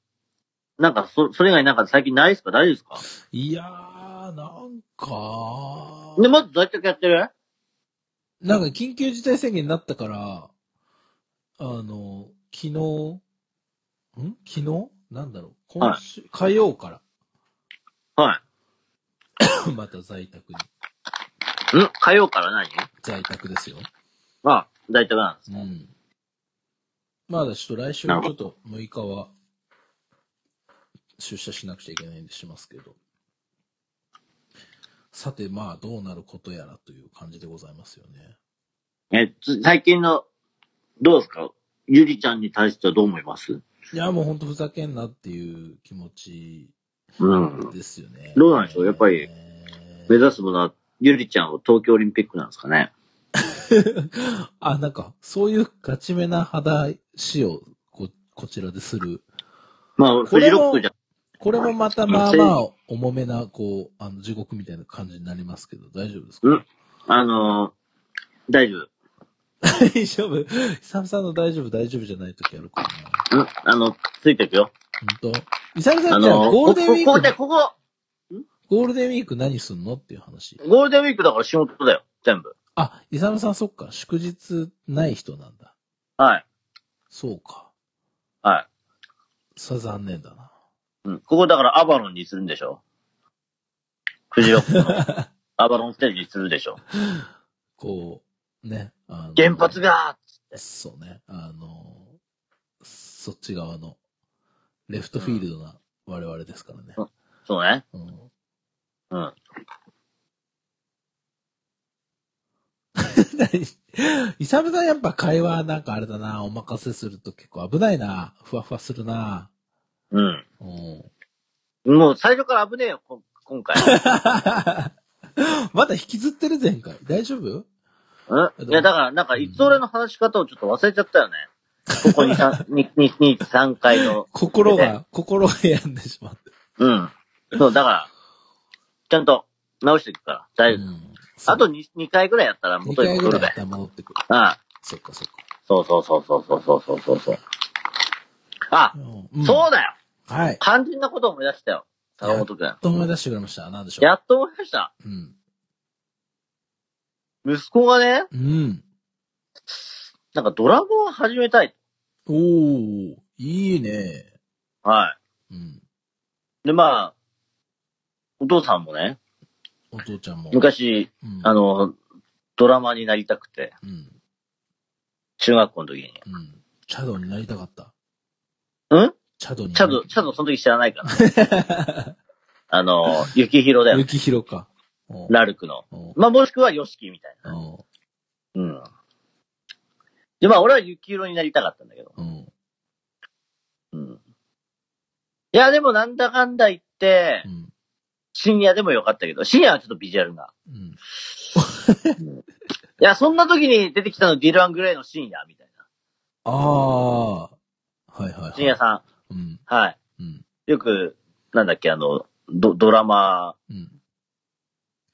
なんか、そ、それ以外なんか最近ないですか？大丈夫ですか？いやー、なんか、で、まずどうやってやってる？なんか緊急事態宣言になったから、あの、昨日、ん？昨日？なんだろう今週、火曜から、はい。また在宅に。ん？火曜から何？在宅ですよ。ああ、大体なんです。うん。まだちょっと来週ちょっと6日は出社しなくちゃいけないんでしますけど。さて、まあどうなることやらという感じでございますよね。え、つ最近の、どうですか？ゆりちゃんに対してはどう思います？いや、もうほんとふざけんなっていう気持ちうん。ですよね。どうなんでしょう？やっぱりえ目指すものは、ゆりちゃんを東京オリンピックなんですかね？ー あ、なんか、そういうガチめな話をこ、こちらでする。まあ、これもフジロックじゃ、これもまたまあまあ重めな、こう、あの、地獄みたいな感じになりますけど、大丈夫ですか？うんあのー大丈夫。大丈夫？イサムさんの大丈夫、大丈夫じゃない時あるかな。うんあの、ついてくよ。本当？イサムさあんじゃあのーゴールデンウィこここで、ーク、ここ、ゴールデンウィーク何すんの？っていう話。ゴールデンウィークだから仕事だよ。全部。あ、イサムさんそっか、祝日ない人なんだ。はい。そうか。はい。さ、残念だな。うん。ここだからアバロンにするんでしょ？フジロックの アバロンステージするでしょ？こう、ね。原発がそうね。あの、そっち側の、レフトフィールドな我々ですからね。そうね。うん。うん。イサムさんやっぱ会話なんかあれだな、お任せすると結構危ないな。ふわふわするな。うん。うん。もう最初から危ねえよ、こ今回。まだ引きずってる前回。大丈夫？うん？いや、だから、なんか、いつ俺の話し方をちょっと忘れちゃったよね。ここに3、に、に、に、3回の。心が、心が病んでしまって。うん。そう、だから、ちゃんと直していくから、大丈夫。うんあと 2, 2回ぐらいやったら2元に回戻るべぐらいやっ。たら戻ってくる。ああそっかそっか。そうそうそうそうそうそうそうそう。あ、うんそうだよはい。肝心なことを思い出したよ。坂本くん。と思い出してくれました。なんでしょう。やっと思い出した。うん。息子がね、うん。なんかドラゴンを始めたい。おー、いいね。はうん。い。で、まあ、お父さんもね、お父ちゃんも。昔、うん、あの、ドラマーになりたくて、うん。中学校の時に。うん。チャドになりたかった。うん？チャドに。チャド、チャドその時知らないから。あの、雪広だよ。雪広か。おラルクの。おまあ、もしくはヨシキみたいな。おうん。で、まあ、俺は雪色になりたかったんだけど。うん。うん。いや、でもなんだかんだ言ってう、ん。深夜でもよかったけど、深夜はちょっとビジュアルが。うん。いや、そんな時に出てきたのディル・アン・グレイの深夜みたいああ。はいはいはな。い。深夜さん。うん。はい。うん。よく、なんだっけ、あの、ドドラマ、うん。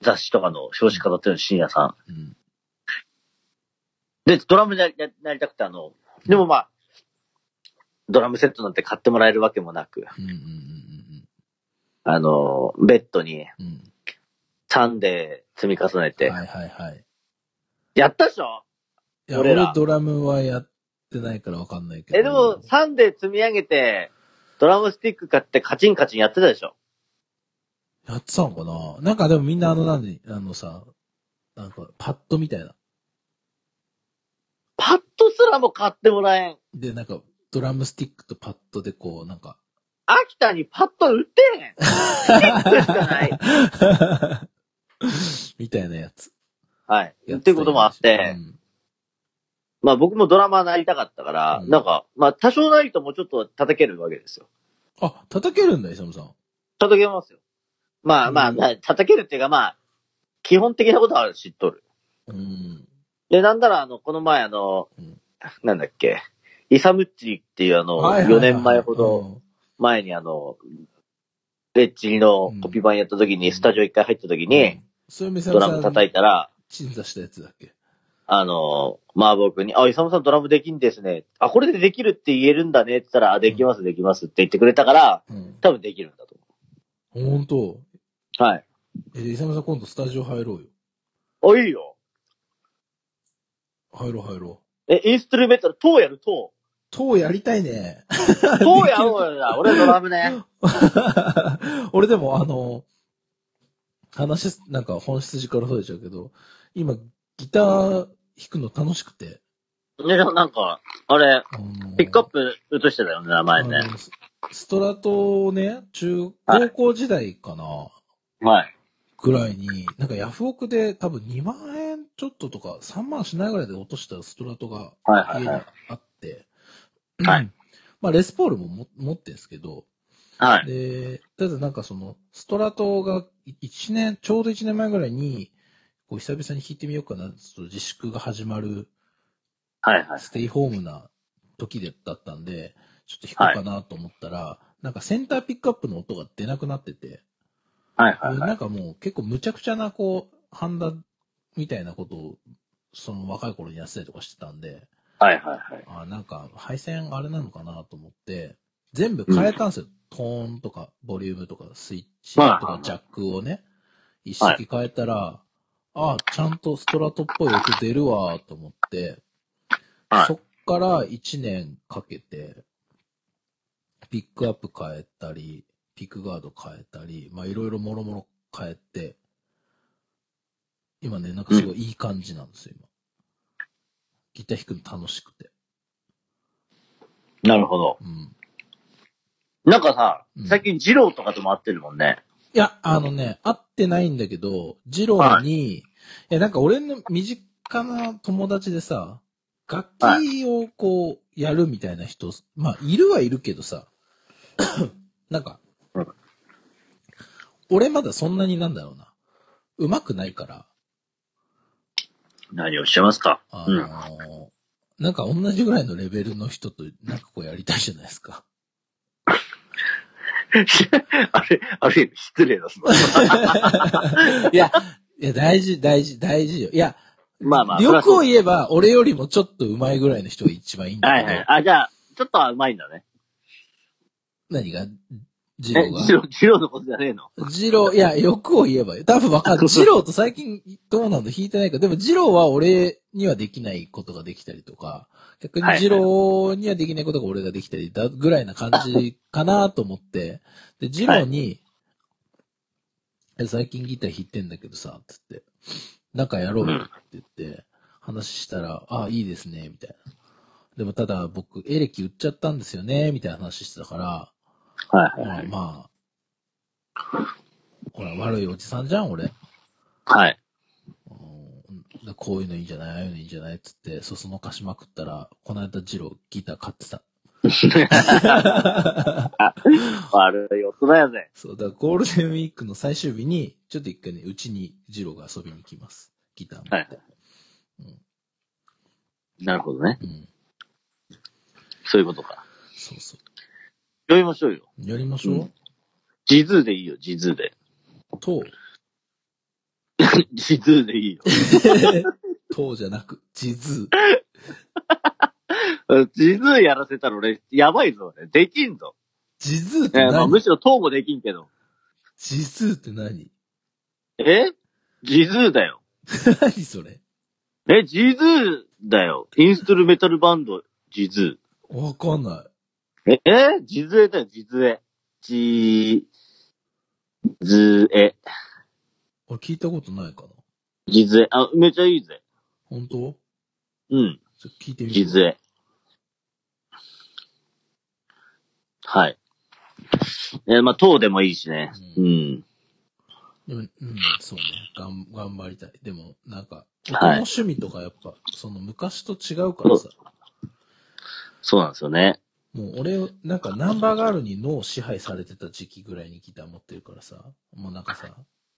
雑誌とかの表紙飾ってる深夜さん。うん。で、ドラムになりななりたくて、あの、でもまあ、ドラムセットなんて買ってもらえるわけもなく、うん。うん。うん。あの、ベッドにうん。うん。サンデー積み重ねて、はいはいはい。やったでしょ？いや、俺ドラムはやってないからわかんないけど。え、でも、サンデー積み上げて、ドラムスティック買ってカチンカチンやってたでしょ？やってたのかな？なんかでもみんなあの何で、あのさ、なんかパッドみたいな。パッドすらも買ってもらえん。で、なんかドラムスティックとパッドでこう、なんか。秋田にパッド売ってへん。スティックしかない。みたいなやつ。はい。やっていうこともあって、うんまあ僕もドラマーになりたかったから、うんなんか、まあ多少なりともちょっと叩けるわけですよ。あ、叩けるんだ、イサムさん。叩けますよ。まあまあ、叩けるっていうかまあ、基本的なことは知っとる。うん。で、なんだらあの、この前あの、うんなんだっけ、イサムッチっていうあの、はいはいはい4年前ほど、前にあの、レッチリのコピー版やった時に、スタジオ一回入った時うん、に、ドラム叩いたら、鎮座したやつだっけ？あの、マーボー君に、あ、イサムさんドラムできんですね。あ、これでできるって言えるんだねって言ったら、あ、できます、できますって言ってくれたから、うん。多分できるんだと。思う。はい。え、イサムさん今度スタジオ入ろうよ。お、いいよ。入ろう入ろえ、インストゥルメンタル、塔やる塔。う。塔やりたいね。塔やろうよ。俺ドラムね。俺でもあの、話、なんか本質からそれちゃうけど、今、ギター弾くの楽しくて。ね、なんか、あれ、あのピックアップ映してたよね、名前ね。スストラトをね、中、はい高校時代かな、はい。ぐらいに、なんかヤフオクで多分2万円ちょっととか3万しないぐらいで落としたストラトが家にはいはいはい。あって、はい まあレスポールもも持ってんですけど、はい。で、ただなんかその、ストラトが1年、ちょうど1年前ぐらいに、こう久々に弾いてみようかな、ちょっと自粛が始まる、はいはい。ステイホームな時でだったんで、ちょっと弾こうかなと思ったら、なんかセンターピックアップの音が出なくなってて、はいはいは。でないんかもう結構無茶苦茶なこう、ハンダみたいなことを、その若い頃にやってたりとかしてたんで、はいはいはい。あなんか配線あれなのかなと思って、全部変えたんですよ。トーンとか、ボリュームとか、スイッチとはいはいはいか、ジャックをね、一式変えたら、あちゃんとストラトっぽい音出るわと思って、はいそっから1年かけて、ピックアップ変えたり、ピックガード変えたり、まあいろいろもろもろ変えて、今ね、なんかすごいいい感じなんですよ、今。ギター弾くの楽しくて。なるほど。うん。なんかさうん、最近二郎とかとも会ってるもんね。いや、あのね、会ってないんだけど、ジローに、い、や、なんか俺の身近な友達でさ、楽器をこう、やるみたいな人、まあ、いるはいるけどさ、なんかうん、俺まだそんなになんだろうな、上手くないから、何をしてますか？あうん。のなんか同じぐらいのレベルの人となんかこうやりたいじゃないですか。あれ、ある意味失礼だす いや、いや、大事、大事、大事よ。いや、まあまあ。欲をい言えば、俺よりもちょっと上手いぐらいの人が一番いいんだけど、はいはい。あ、じゃあ、ちょっとはうまいんだね。何が？ジロえ、ーが。ジロー、ジローのことじゃねえの？ジロー、いや、欲を言えばよ。多分わかる。ジローと最近どうなんだ？弾いてないか。でもジローは俺にはできないことができたりとか、逆にジローにはできないことが俺ができたりだぐらいな感じかなと思って、で、ジローに、え最近ギター弾いてんだけどさ、つって、なんかやろうよって言って、話したら、あいいですね、みたいな。でもただ僕、エレキ売っちゃったんですよね、みたいな話してたから、はいはいまあ、はい。まあ、ほら、悪いおじさんじゃん、俺。はい。こういうのいいんじゃないああいうのいいんじゃないつって、そそのかしまくったら、この間、ジローギター買ってた。悪い大人やぜ。そう、だからゴールデンウィークの最終日に、ちょっと一回ね、うちにジローが遊びに来ます。ギター持って。はいなるほどね。うん。そういうことか。そうそ読みましょうよ。う。やりましょう？ジズーでいいよ、ジズーで。と、ジズーでいいよ。とじゃなく、地図。ジズーやらせたら俺、やばいぞ、俺。できんぞ。地図ってえーまあ、何むしろ東もできんけど。地図って何？え？ジズーだよ。何それ？え、ジズーだよ。インストゥルメタルバンド、ジズわかんない。ー。え、えジズエだよ、ジズエ。ジズエ。俺聞いたことないかな。ジズエ。あ、めちゃいいぜ。本当？うん。ちょっと聞いてみて。ジズエ。はい。えーまあ、東でもいいしね。ううん。でも、うん、そうね。がん、頑張りたい。でも、なんか、僕のはい趣味とかやっぱ、その昔と違うからさ、そうなんですよね。もう俺、なんかナンバーガールに脳を支配されてた時期ぐらいにギター持ってるからさ、もうなんかさ、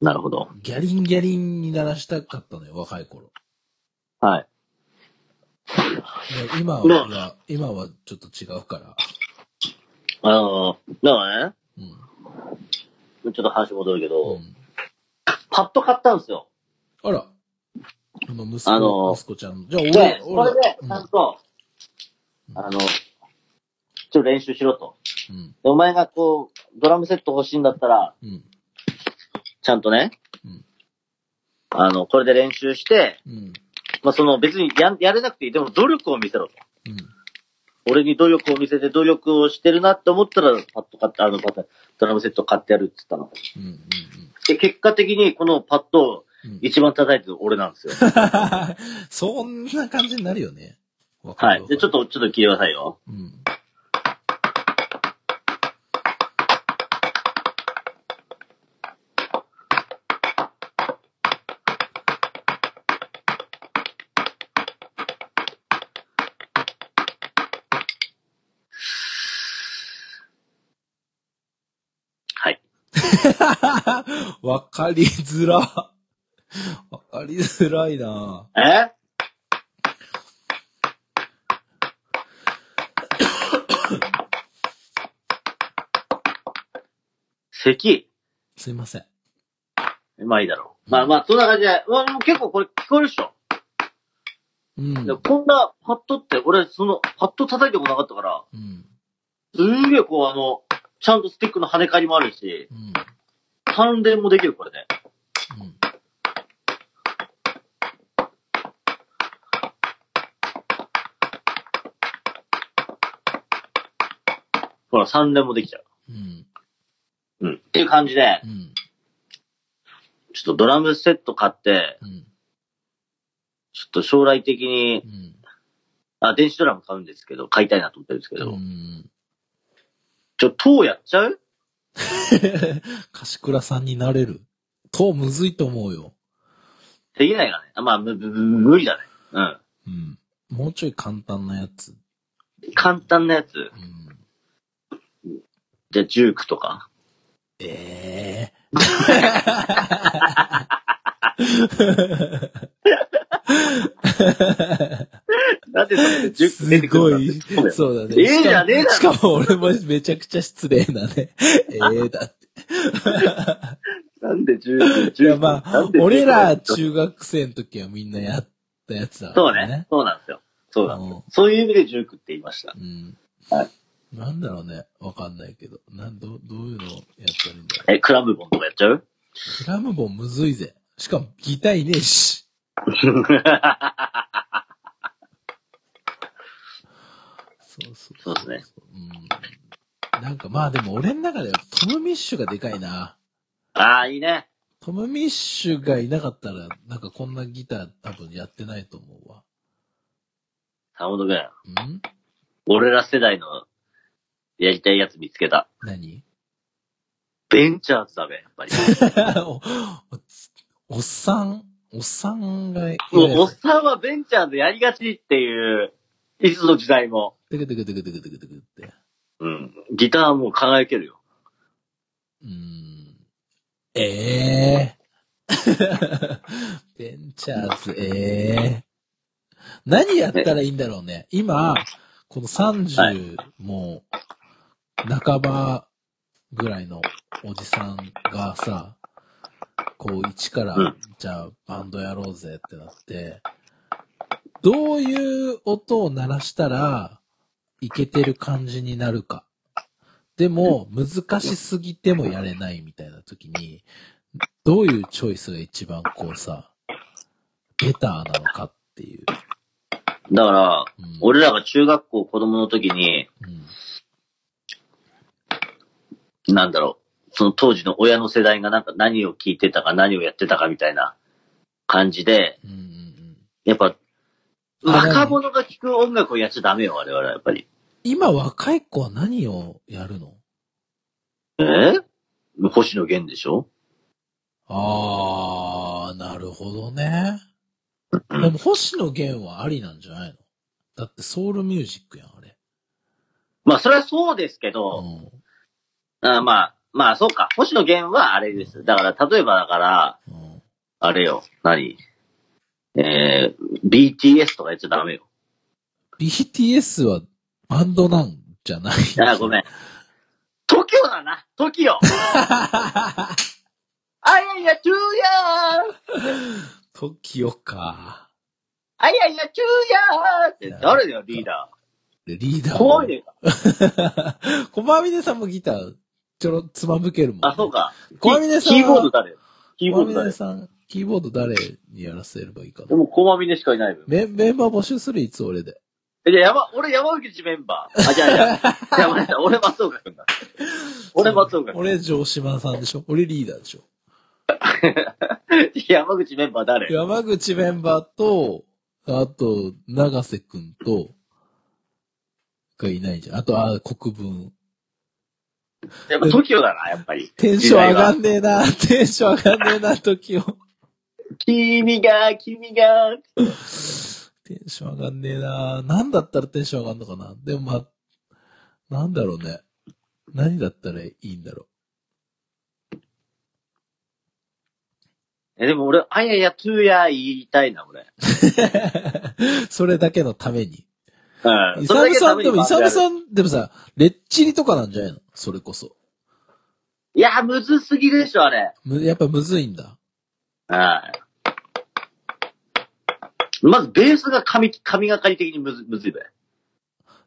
なるほど。ギャリンギャリンにならしたかったのよ、若い頃。はい。で今は、今はちょっと違うから。あのー、だからね、うん。ちょっと話戻るけうど、ん。パッド買ったんですよ。あら。今息子、あのー息子ちゃん。じゃあで俺、、それで、うんちゃんと、うんあの、ちょっと練習しろと。うん。でお前がこう、ドラムセット欲しいんだったら、うん。ちゃんとね、うんあの、これで練習して、うん。まあ、その別にややれなくていい。でも努力を見せろと。うん。俺に努力を見せて努力をしてるなって思ったら、パッド買って、あの、パッドドラムセット買ってやるって言ったの。うん。うん。で、結果的にこのパッドをうん。一番叩いてる俺なんですよ。そんな感じになるよね。はい。で、ちょっ。と、ちょっと聞いてくださいよ。うん。わかりづら。わかりづらいなえ？咳？すいません。まあいいだろう。まあまあ、そんな感じで、うわもう結構これ聞こえるっしょ。うん。でこんなパッドって、俺、その、パッド叩いてもなかったから、うん。すんげえこうあの、ちゃんとスティックの跳ね返りもあるし、うん。関連もできる、これね。うん。ほら、3連もできちゃう。うん。うん。っていう感じで、うん。ちょっとドラムセット買って、うん。ちょっと将来的にう、ん。あ、電子ドラム買うんですけど、買いたいなと思ってるんですけど、うん。ちょ、塔やっちゃう？柏倉さんになれる。と、むずいと思うよ。できないかね。あまあ、む、む、む無理だね。うん。うん。もうちょい簡単なやつ。簡単なやつ？うん。じゃあ、ジュークとか？ええ なんでそれでジューク出てすごくるんい。そうだね。ええじゃねえだろしかも俺もめちゃくちゃ失礼なね。ええだって。なんでジューク、ジューク。いやまあ俺ら中学生の時はみんなやったやつだからそうね。。そうなんですよ。そうなんですうんよ。そういう意味でジュークって言いました。うん。はいなんだろうね。わかんないけど。なん、ど、どういうのをやったらいいんだろう。え、クラムボンとかやっちゃう？クラムボンむずいぜ。しかもギターいねえし。そうそうそうですね。うん。なんかまあでも俺の中ではトム・ミッシュがでかいな。ああ、いいね。トム・ミッシュがいなかったら、なんかこんなギター多分やってないと思うわ。タモト君、うん？俺ら世代のやりたいやつ見つけた。何？ベンチャーズだべ、やっぱり。おおっさん、おっさんがもう、おっさんはベンチャーズやりがちっていう、いつの時代も。テクテクテクテクテクテクって。うん。ギターも輝けるよ。うーん。ええベンチャーズ、ええ何やったらいいんだろうね。今、この30、もう、半ばぐらいのおじさんがさ、こう、一から、うんじゃあ、バンドやろうぜってなって、どういう音を鳴らしたら、いけてる感じになるか。でも、難しすぎてもやれないみたいな時に、どういうチョイスが一番こうさ、ベターなのかっていう。だから、うん、俺らが中学校子供の時に、うん、なんだろう、その当時の親の世代がなんか何を聞いてたか何をやってたかみたいな感じで、うん、うんうん。やっぱ、若者が聴く音楽をやっちゃダメよ、我々はやっぱり。今若い子は何をやるの？え？星野源でしょ？あー、なるほどね。うんでも星野源はありなんじゃないの？だってソウルミュージックやん、あれ。まあ、それはそうですけうど、ん。あまあ、まあ、そうか。星野源はあれです。だから、例えばだから、うん、あれよ、何？えー、BTS とかやっちゃダメよ。BTS はバンドなんじゃない？あ、ごめん。TOKIO だな !TOKIO! あやいや、トゥーヤートキオか。あやいや、トゥーヤーって誰だよ、リーダでリーダー。ー。怖いねか。小まみねさんもギター、ちょろ、つまぶけるもん、あ、そう。か。小まみねさんはキーボード誰？キー小まみボード誰？ねさん、キーボード誰にやらせればいいかでな。も、コマミネしかいないメンバー募集するいつ俺で。え、じゃあ、山、俺山口メンバー。あ、じゃあ、じゃあ、山口さん、俺松岡くんだ。俺松岡くん。俺城島さんでしょ？俺リーダーでしょ？山口メンバー誰？山口メンバーと、あと、長瀬くんと、がいないじゃん。あと、あ、国分。やっぱ TOKIO だな、やっぱり。テンション上が時んねえな。テンション上がんねえな、時を。代 は君が、君が、テンション上がんねえな。なんだったらテンション上がんのかな。でもまあ、なんだろうね。何だったらいいんだろえ、でも俺、あやや、トゥーヤー言いたいな、俺。う。それだけのために。うん。イサムさんでも、イサムん。さんでもさ、レッチリとかなんじゃないの？それこそ。いや、むずすぎるでしょ、あれ。むやっぱむずいんだ。はい。まず、ベースが神、神がかり的にむず、むずいべ。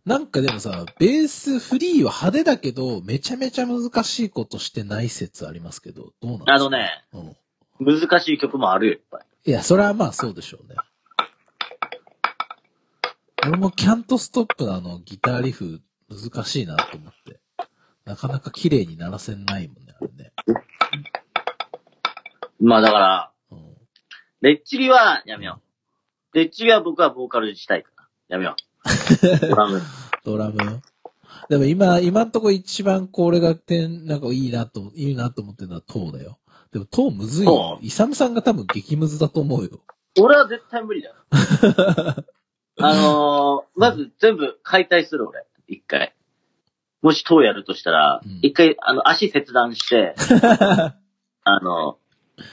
なんかでもさ、ベースフリーは派手だけど、めちゃめちゃ難しいことしてない説ありますけど、どうなんですか？あの。ね、うん。難しい曲もあるよ、いっぱい。いや、それはまあそうでしょうね。俺もキャントストップのあのギターリフ難しいなと思って。なかなか綺麗に鳴らせないもんね、あれね。まあだから、うん。レッチリはやめよう。レッチリは僕はボーカルしたいから。やめよう。ドラム。ドラム。でも今、今んとこ一番これが点、なんかいいなと、いいなと思ってるのはトーだよ。でもトーむずいよイサムさんが多分激ムズだと思うよ。俺は絶対無理だよ。あのー、まず全部解体する俺。一回。もし塔やるとしたらうん、一、回、あの、足切断して、あの、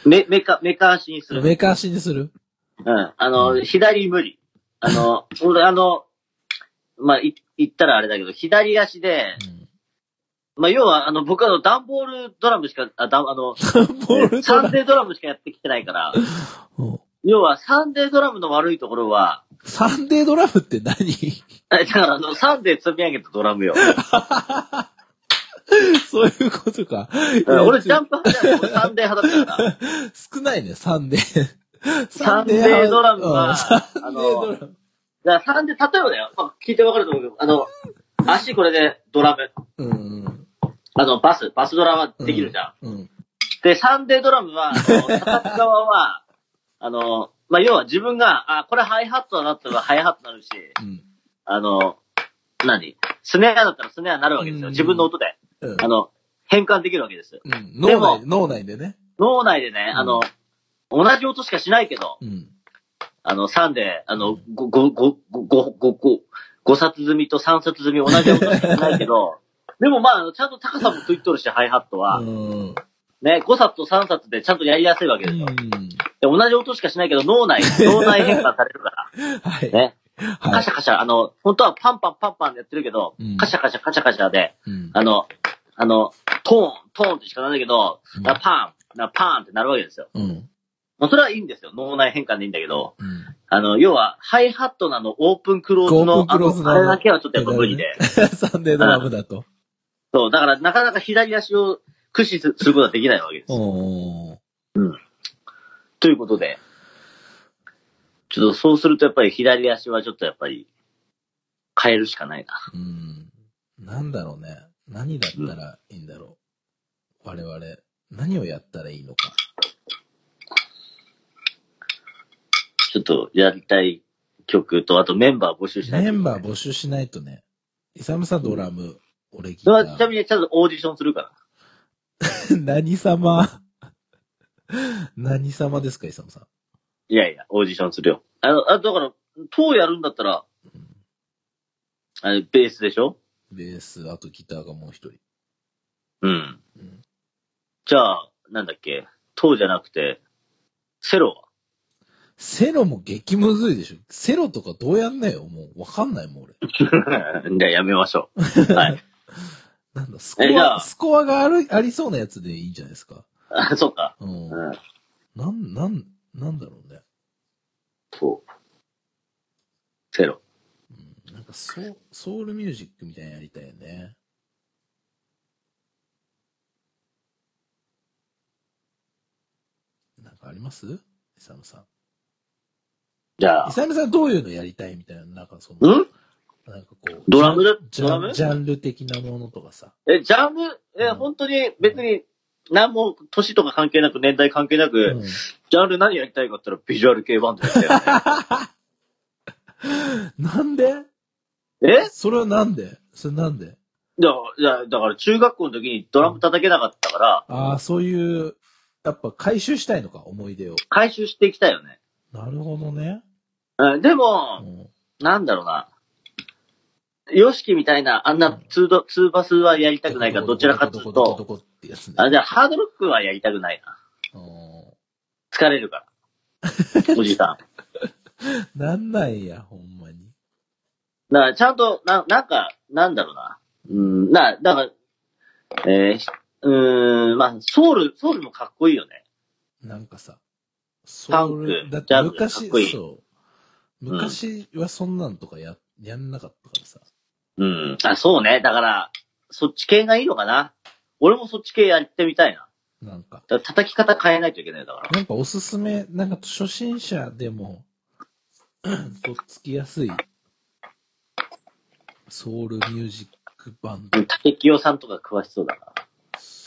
め、めか、めか足にする。メカ足にする？うん。あの、左無理。あの、俺あの、まあ、い、言ったらあれだけど、左足で、うん。まあ、要は、あの、僕はあの、ダンボールドラムしか、あ、だあの、ボールサンデードラムしかやってきてないから、うん要は、サンデードラムの悪いところは、サンデードラムって何？えだから、あの、サンデー積み上げたドラムよ。そういうことか。うん俺、ジャンプ派だよ。俺サンデー派だったから。少ないね、サンデー。サンデードラムはあの。だから、サンデー、例えばだよ。まあ聞いてわかると思うけど、あの、足これでドラム。うん。あの、バス、バスドラはできるじゃん。うん。で、サンデードラムは、あの、片側は、あの、まあ、要は自分が、あ、これハイハットだなったらハイハットになるし、うん。あの、何？スネアだったらスネアになるわけですよ。うん自分の音で。うんあの、変換できるわけです。うん。でも脳内、脳内でね。脳内でね、あの、同じ音しかしないけど、うん。あの、3で、あの、5、5、5、5、5、5、5冊積みと3冊積み同じ音しかしないけど、でもまあちゃんと高さも食いっとるし、ハイハットは。うん。ね、5冊と3冊でちゃんとやりやすいわけですよ。うん。で同じ音しかしないけど、脳内、脳内変換されるから。はい。ね。はいカシ。ャカシャ、あの、本当はパンパンパンパンでやってるけど、うんカシャカシャカシャカシャで、うん。あの、あの、トーン、トーンってしかないんだけど、うんなパン、なパーンってなるわけですよ。うん。もうそれはいいんですよ。脳内変換でいいんだけど、うん。あの、要は、ハイハットなの、オープンクローズの、あの、あれだけはちょっとやっぱ無理で。サンデードラムだと。そう、だからなかなか左足を駆使すすることはできないわけです。おー。ということで、ちょっとそうするとやっぱり左足はちょっとやっぱり、変えるしかないな。うん。なんだろうね。何だったらいいんだろう。我々、何をやったらいいのか。ちょっとやりたい曲と、あとメンバー募集しないとメンバー募集しないとね。イサムさんドラム、俺ギタはちなみにちゃんとオーディションするから。ー。何様？何様ですか、イサムさん？いやいや、オーディションするよ。あの、あだから、塔やるんだったら、あれ、ベースでしょ？ベース、あとギターがもう一人。うん。うんじゃあ、なんだっけ、塔じゃなくて、セロは？セロも激むずいでしょ。セロとかどうやんないよ。もうわかんないもん、俺。じゃあやめましょう。はい。なんだ、スコア、えじゃあスコアがある、ありそうなやつでいいんじゃないですか？あ、そうか。うん。うん。なん、なん、なんだろうね。そう。セロ。うん。なんかソウ、ソウルミュージックみたいなのやりたいよね。なんかあります？イサムさん。じゃあ、イサムさんどういうのやりたいみたいな、なんかその、ん？なんかこう。ドラムだジャンジャンル的なものとかさ。え、ジャンル、え、うん。本当に別に、何も年とか関係なく、年代関係なく、うん。ジャンル何やりたいかって言ったらビジュアル系バンドやりたい。なんで？え？それはなんで？それなんで？いや、いや、だから中学校の時にドラム叩けなかったから、ああ、そういう、やっぱ回収したいのか、思い出を。回収していきたいよね。なるほどね。うん、でうも、んなんだろうな。ヨシキみたいな、あんなツード、ツーバスはやりたくないから、どちらかというと。あ、じゃあハードロックはやりたくないな。うん疲れるから。おじさん。なんなんや、ほんまに。だから、ちゃんと、な、なんか、なんだろうな。うん、な、だから、えーひうーん、まあ、ソウル、ソウルもかっこいいよね。なんかさ、パンクだって昔いい、そう。昔はそんなんとかや、やんなかったからさ。うん。あ、そうね。だから、そっち系がいいのかな。俺もそっち系やってみたいな。なんか、だから叩き方変えないといけないだから。なんかおすすめ、なんか初心者でも、とっつきやすい、ソウルミュージックバンうん竹清さんとか詳しそうだな。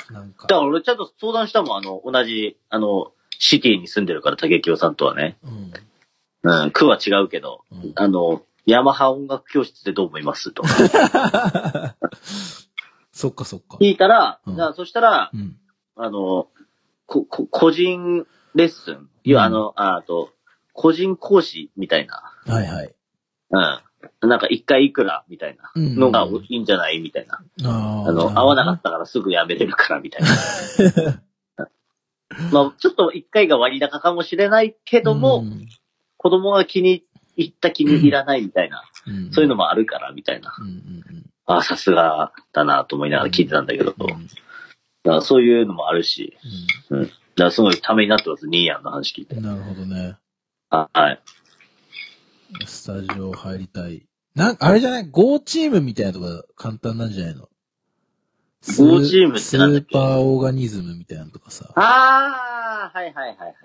ド。なんかだ、から俺ちゃんと相談したもん、あの、同じ、あの、シティに住んでるから、竹清さんとはね。うん。うん、区は違うけど、うんあの、ヤマハ音楽教室でどう思いますとか そっかそっか。聞いたら、うんじゃあそしたら、うん。あの、こ、こ、個人レッスン、いや、うんあの、ああと、個人講師みたいな、はいはい。うん。なんか一回いくらみたいなうんのがいいんじゃないみたいな。ああの、合わなかったからすぐ辞めれるからみたいな。まあ、ちょっと一回が割高かもしれないけども、うん子供が気に入った気に入らないみたいな、うんそういうのもあるからみたいな。うんうんああ、さすがだなと思いながら聞いてたんだけど、うん。だからそういうのもあるし、うん。だからすごいためになってます、ニーヤンの話聞いてうん。。なるほどね。あはい。スタジオ入りたい。なんあれじゃない ?GO チームみたいなとか簡単なんじゃないの？Go チームってなんだっけ？スーパーオーガニズムみたいなのとかさ。ああ、はいはいはいはいはい。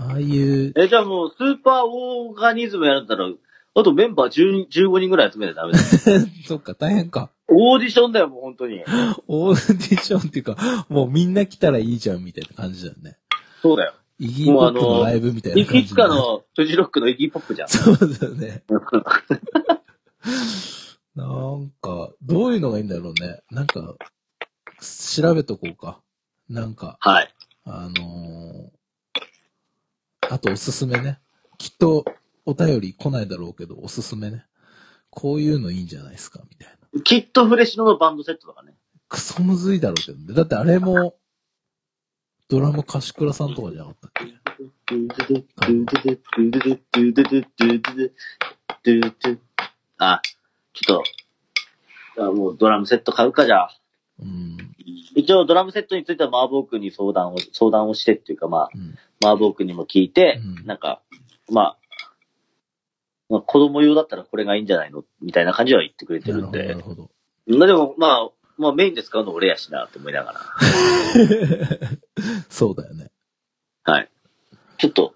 ああいう、え、じゃあもう、スーパーオーガニズムやるんだったら、あとメンバー10 15人ぐらい集めないとダメだよ。そっか、大変か。オーディションだよ、もう本当に。オーディションっていうか、もうみんな来たらいいじゃんみたいな感じだよね。そうだよ。イギーポップのライブみたいない感じ。つか。のフジロックのイギーポップじゃん。そうだよね。なんか、どういうのがいいんだろうね。なんか、調べとこうか。なんか、はい。あのーあとおすすめね。きっとお便り来ないだろうけど、おすすめね。こういうのいいんじゃないですかみたいな。きっとフレッシュのバンドセットとかね。クソむずいだろうけどね。だってあれも、ドラム貸倉さんとかじゃなかったっけ？あ、ちょっと、あもうドラムセット買うかじゃあ。うん。一応ドラムセットについてはマーボー君に相談を、相談をしてっていうかまあ、うん。マーボー君にも聞いて、うんなんか、まあ、まあ、子供用だったらこれがいいんじゃないのみたいな感じは言ってくれてなるんでる。ほど。まあでも、まあ、まあメインで使うの俺やしなと思いながら。そうだよね。はい。ちょっと、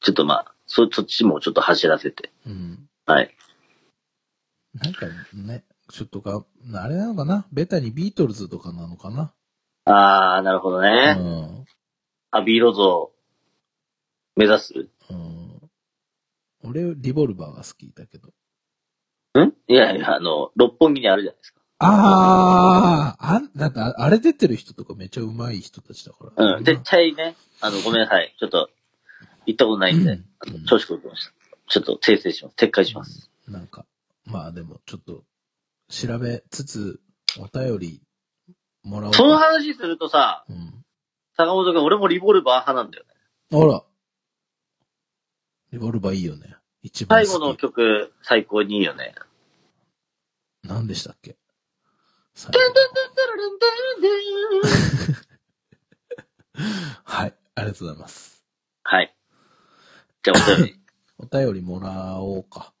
ちょっとまあ、そ、そっちもちょっと走らせて。うん。はい。なんかね、ちょっとか、あれなのかな？ベタにビートルズとかなのかな？あー、なるほどうね。ん。アビーロ像、目指す？うん。俺、リボルバーが好きだけど。ん？いやいや、あの、六本木にあるじゃないですか。ああ、あん、だってああれ出てる人とかめっちゃ上手い人たちだから。うん、絶対ね、あの、ごめんなさい。ちょっと、行ったことないんで、調子こいてました。ちょっと訂正します。撤回します。なんか、まあでもちょっと、調べつつ、お便りもらおうか。その話するとさ、うん。坂本君、俺もリボルバー派なんだよね。あら。リボルバーいいよね。一番好き。最後の曲、最高にいいよね。何でしたっけ？はい。ありがとうございます。はい。じゃあ、お便り。お便りもらおうか。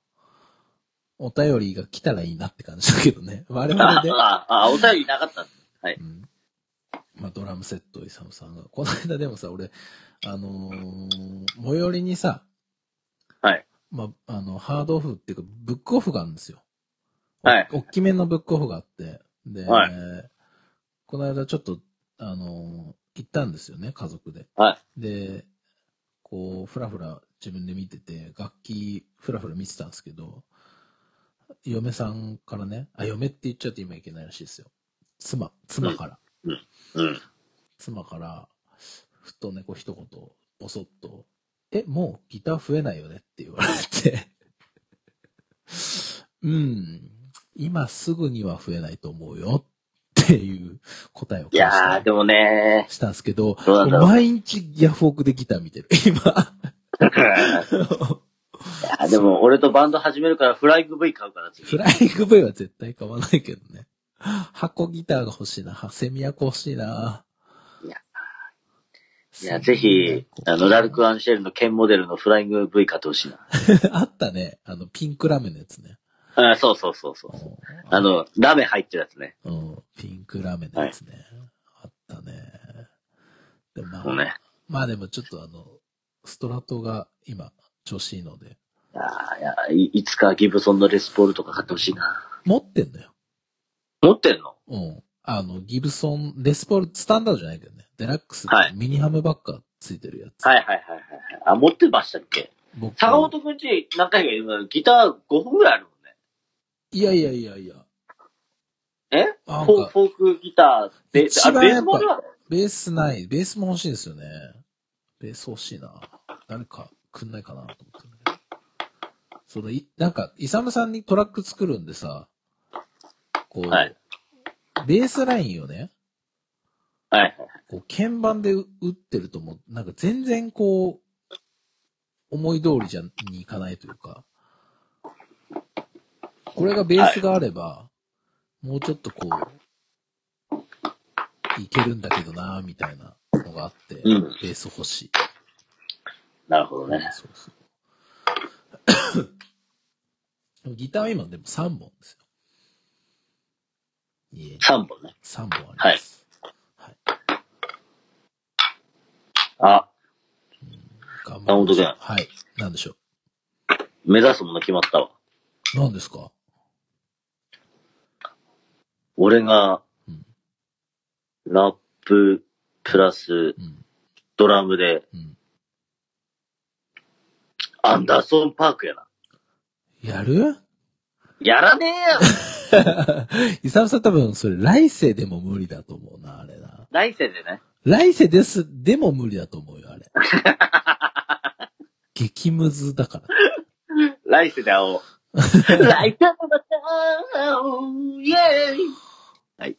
お便りが来たらいいなって感じだけどね。我々で。あ、あ、あ、お便りなかった。はい。うんまあ、ドラムセット、イサムさんが。この間でもさ、俺、あのー最寄りにさ、はい。まあ、あの、ハードオフっていうか、ブックオフがあるんですよ。はいお大きめのブックオフがあって、で、はいこの間ちょっと、あのー行ったんですよね、家族で。はい。で、こう、ふらふら自分で見てて、楽器、ふらふら見てたんですけど、嫁さんからね、あ、嫁って言っちゃうと今いけないらしいですよ。妻、妻から。うん。妻から、ふとね、こう一言、ぼそっと、え、もうギター増えないよね？って言われて、うん、今すぐには増えないと思うよっていう答えをいやー、でもねしたんですけど、どうなんだろう毎日ヤフオクでギター見てる、今。ー。いやーでも、俺とバンド始めるからフライング V 買うから次。フライング V は絶対買わないけどね。箱ギターが欲しいな。セミアコ欲しいな。いやいや、ぜひ、あの、ラルク・アンシェルの剣モデルのフライング V 買ってほしいな。あったね。あの、ピンクラメのやつね。あそうそうそうそう。あの、ラメ入ってるやつね。うん、ピンクラメのやつね。あったね。でもまあ、ね。まあでもちょっとあの、ストラトが今、調子いいので、いやーいやい、いつかギブソンのレスポールとか買ってほしいな。持ってんのよ。持ってんの？うん。あの、ギブソン、レスポール、スタンダードじゃないけどね。デラックスってはいミニハムばっかついてるやつ。はいはいはいはいはい。あ、持ってましたっけ？僕坂本くんち何回か言うのギター5本ぐらいあるもんね。いやいやいやいや。え？フォークギターで、あ、一番やっぱベースもあるわベースない。ベースも欲しいですよね。ベース欲しいな。誰かくんないかなと思って。そのい、なんか、イサムさんにトラック作るんでさ、こう、はいベースラインをね、はいはい。こう、鍵盤で打ってるともう、なんか全然こう、思い通りじゃにいかないというか、これがベースがあれば、もうちょっとこう、いけるんだけどなみたいなのがあって、うんベース欲しい。なるほどね。そうそう。ギターは今でも3本ですよ。いえ、3本ね。3本あります。はい。あ、頑張山本君はい。なんでしょ目指すもの決まったわ。う。何ですか？俺がうん、ラップ、プラス、うん。ドラムで、うん。アンダーソンパークやな。やる？やらねえよイサムさん多分それ来世でも無理だと思うな、あれな。来世でね。来世です、でも無理だと思うよ、あれ。激ムズだから。来世で会おう。来世でまた会おうイェーイはい。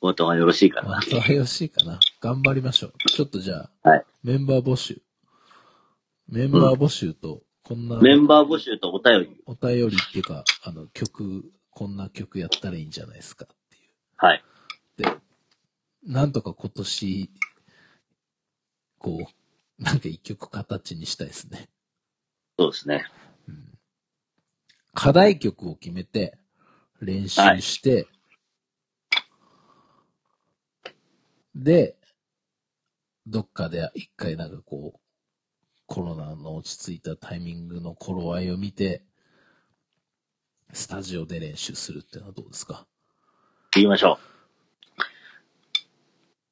お後がよろしいかな。まあ、それはよろしいかな。頑張りましょう。ちょっとじゃあ、はいメンバー募集。メンバー募集と、こんな、メンバー募集とお便り。お便りっていうか、あの、曲、こんな曲やったらいいんじゃないですかっていはい。う。で、なんとか今年、こう、なんか一曲形にしたいですね。そうですね。課題曲を決めて、練習して、で、どっかで一回なんかこう、コロナの落ち着いたタイミングの頃合いを見て、スタジオで練習するっていうのはどうですか？行きましょう。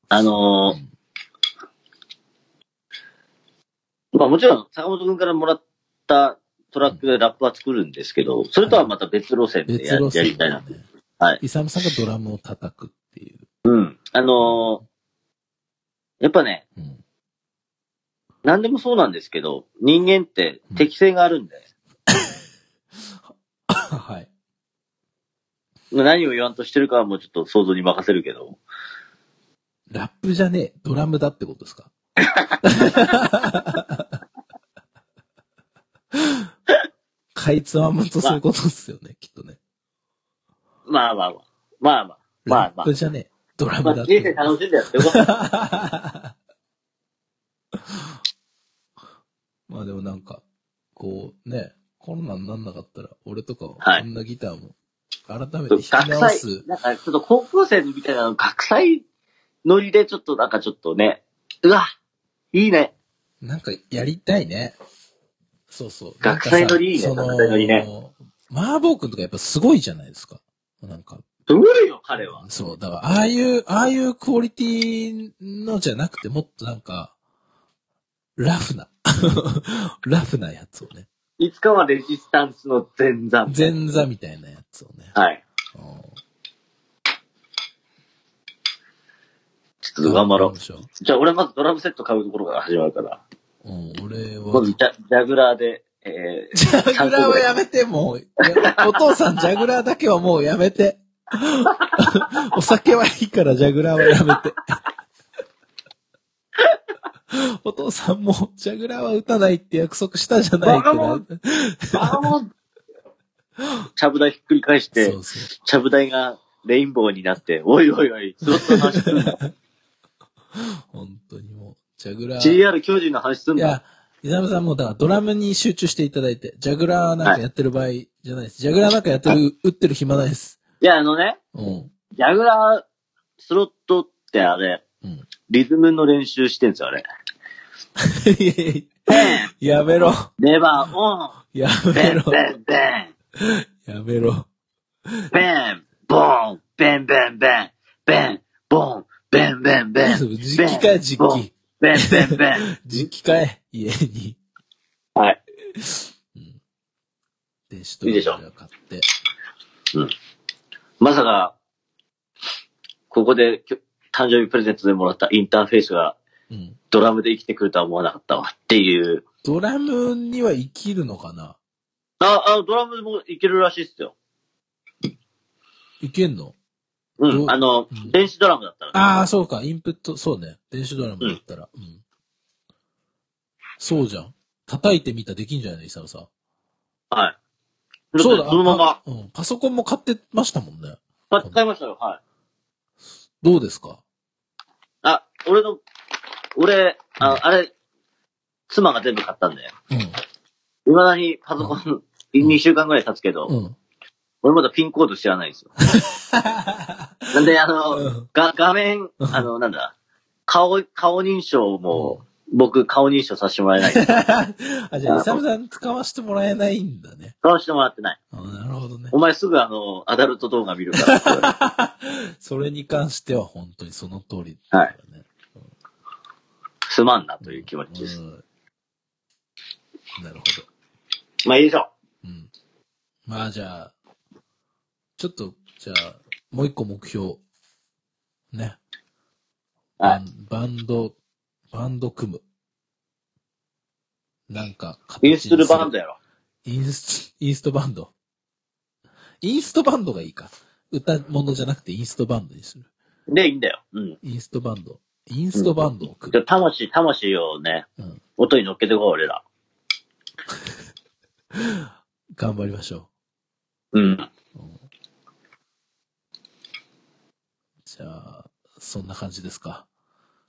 あのーうんまあもちろん坂本くんからもらったトラックでラップは作るんですけど、それとはまた別路線でや,、別路や線りたいな。ね。はい。イサムさんがドラムを叩くっていう。うん。あのーやっぱね、うん。何でもそうなんですけど、人間って適性があるんで、はい。何を言わんとしてるかはもうちょっと想像に任せるけど、ラップじゃねえ、ドラムだってことですか？かいつまむとそういうことですよね、きっとね。まあまあまあ、まあまあ、まあラまップじゃねえ、ドラあ、まあムだって人生楽しんでやってよかった。まあでもなんか、こうね、コロナになんなかったら、俺とかははいこんなギターも、改めて弾き直す。、なんかちょっと高校生みたいな学祭ノリでちょっとなんかちょっとね、うわ、いいね。なんかやりたいね。そうそう。学祭のりいいね学祭のりね麻婆くんとかやっぱすごいじゃないですか。なんか、すごいよ、彼は。そう、だから、ああいう、ああいうクオリティのじゃなくて、もっとなんか、ラフな、ラフなやつをね。いつかはレジスタンスの前座。前座みたいなやつをね。はい。うんちょっと頑張ろう。じゃあ俺まずドラムセット買うところから始まるから。うん、俺はまずジ。ャジャグラーで、えー、ジャグラーはやめて、もう。お父さん、ジャグラーだけはもうやめて。お酒はいいから、ジャグラーはやめて。お父さんも、ジャグラーは打たないって約束したじゃないってバカモンあもう、ちゃぶ台ひっくり返してそ、うそう。ちゃぶ台がレインボーになって、おいおいおい、スロットの話すんだ。本当にもう、ジャグラー。GR 巨人の話すんだ。いや、伊沢さんもだからドラムに集中していただいて、ジャグラーなんかやってる場合じゃないです。ジャグラーなんかやってる、打ってる暇ないです。いや、あのね、うん。ジャグラー、スロットってあれ、うん。リズムの練習してんすよ、あれ。いやめろ。レバーオンやベめろ。ンベンベンやめろ。ベンボンベンベンベンベンボンベベンベンベン。実機かい、実機。ベンベンベン。実機かい、家に。はい。うん。電子トラいいでしょンプ買って。まさか、ここできょ誕生日プレゼントでもらったインターフェースがうん。ドラムで生きてくるとは思わなかったわっていう。ドラムには生きるのかな？あ、あ、ドラムもいけるらしいっすよ。いけんの？うん。あの、うん電子ドラムだったら、ね。ああ、そうか、インプット、そうね。電子ドラムだったら。うん。そうじゃん。叩いてみたらできんじゃない？のイサムさん。はい。そうだ、そのままうん。パソコンも買ってましたもんね。あ使いましたよ。はい。どうですか？あ、俺の、俺、ああれ、妻が全部買ったんだよ。うん。未だにパソコン、2週間ぐらい経つけど、うん。俺まだピンコード知らないんですよ。なんで、あの、うんが、画面、あの、なんだ、顔、顔認証も、僕、顔認証させてもらえない。あ、じゃあ、イサムさん使わせてもらえないんだね。使わせてもらってない。あなるほどねお。前すぐあの、アダルト動画見るからって言われて。それに関しては本当にその通りだからね。すまんなという気持ちです。うん。なるほまあいいでしょど。うん。まあじゃあ、ちょっと、じゃあ、もう一個目標。ね。う。はい。バンド、バンド組む。なんか、インストゥルバンドや。やろ。インスト、インストバンド。インストバンドがいいか。歌物じゃなくてインストバンドにする。で、いいんだよ。うん。インストバンド。インストバンドを組でむ。魂、魂をね、うん。音に乗っけてこう、俺ら。頑張りましょうん。う。うんじゃあ、そんな感じですか。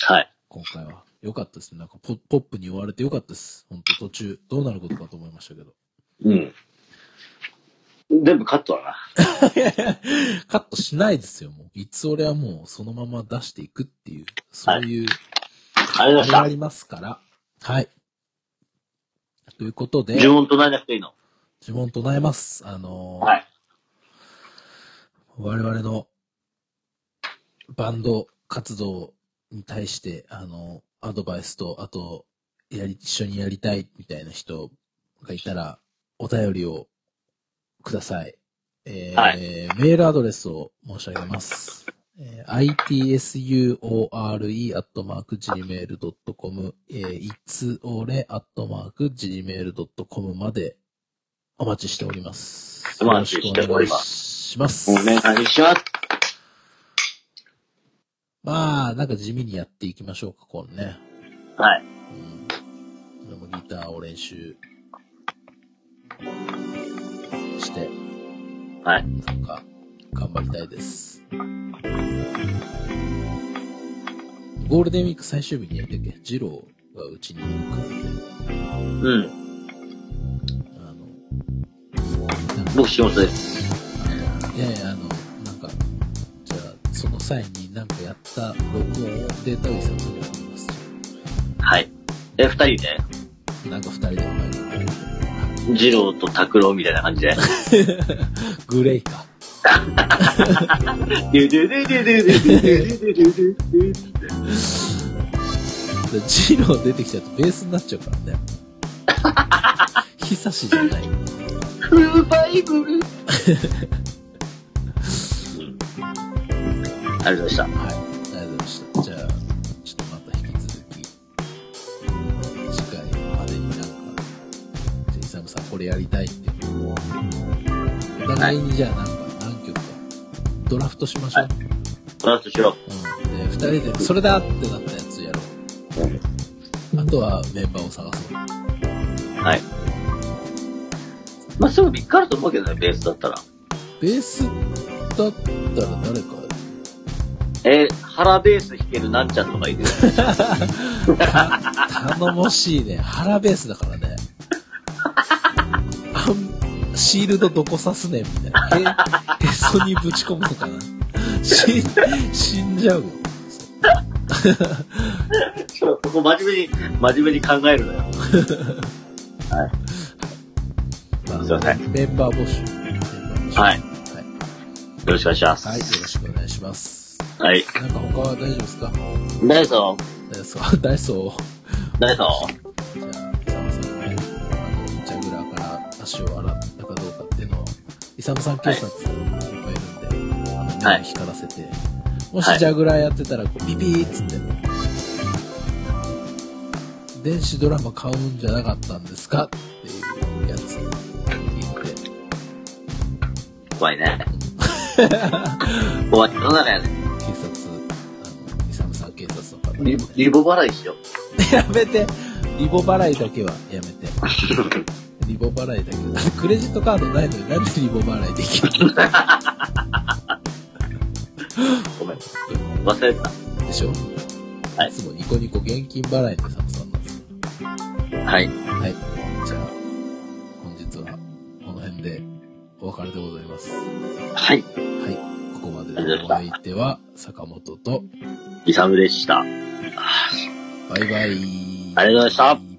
はい。今回は。よかったですね。なんかポポップに言われてよかったです。本当途中、どうなることかと思いましたけど。うん。全部カットだな。カットしないですよ、もう。いつ俺はもうそのまま出していくっていう、そういう、ありがあれがあ。りますから。はい。ということで、呪文唱えなくていいの。呪文唱えます。あのーはい。我々のバンド活動に対して、あの、アドバイスと、あと、やり、一緒にやりたいみたいな人がいたら、お便りをください。えーはメールアドレスを申し上げます。えー itsure.gmail.com、えー、いつおれ .gmail.com までお待ちしております。お待ちしておりますよろしくお願いします。お願いします。まあ、なんか地味にやっていきましょうか、このね。はい。うん。でもギターを練習はい。なんか、頑張りたいです。ゴールデンウィーク最終日にやったっけ？ジローがうちに来るんで、うん。あの、僕、仕事です。いやいや、あの、なんか、じゃあ、その際になんかやった録音をデータベースに送ります。はい。え、二人で？なんか二人でお前が次郎と拓郎みたいな感じで。グレイか。ジロー出てきちゃうとベースになっちゃうからね。ひさしじゃない。フルバイブル。ありがとうございました。はいりたいっていう。お互いにじゃあなんか何曲か、ドラフトしましょう。はいトラストしろ。うん。で、二人で、それだってなったやつやろう。あとはメンバーを探そう。はい。まあ、すぐ3日あると思うけどね、ベースだったら。ベースだったら誰か、えー、腹ベース弾けるなんちゃんとかいるよ。頼もしいね。腹ベースだからね。シールドどこ刺すねんみたいな。へ、へそにぶち込むのかな。死ん、死んじゃうよ。そうここ真面目に、真面目に考えるのよ。まあすいませんメンバー募集。メンバー募集はいはい。よろしくお願いします。はい。よろしくお願いします。はい。なんか他は大丈夫ですか？ダイソダイソー、ダイソー。ーダイソじゃあ、イサムさんのね、あの、ジャグラーから足を洗ったかどうかっていうのを、イサムさん警察いっぱいいるんで、あの、目を光らせて、もしはいジャグラーやってたら、こうピピーっつって、電子ドラマ買うんじゃなかったんですか？っていうやつ言って、ー。怖いね。怖い世の中やね。警察、あの、イサムさん警察の方、リリボ払いしよう。やめてリボ払いだけはやめて。リボ払いだけど、だってクレジットカードないのになんでリボ払いできるの ごめん。忘れてた。でしょはいいつもニコニコ現金払いのサムさんなんですはい。はい。じゃあ、本日はこの辺でお別れでございます。はい。はい。ここまでのお相手は坂本と、イサムでした。バイバイ。ありがとうございました。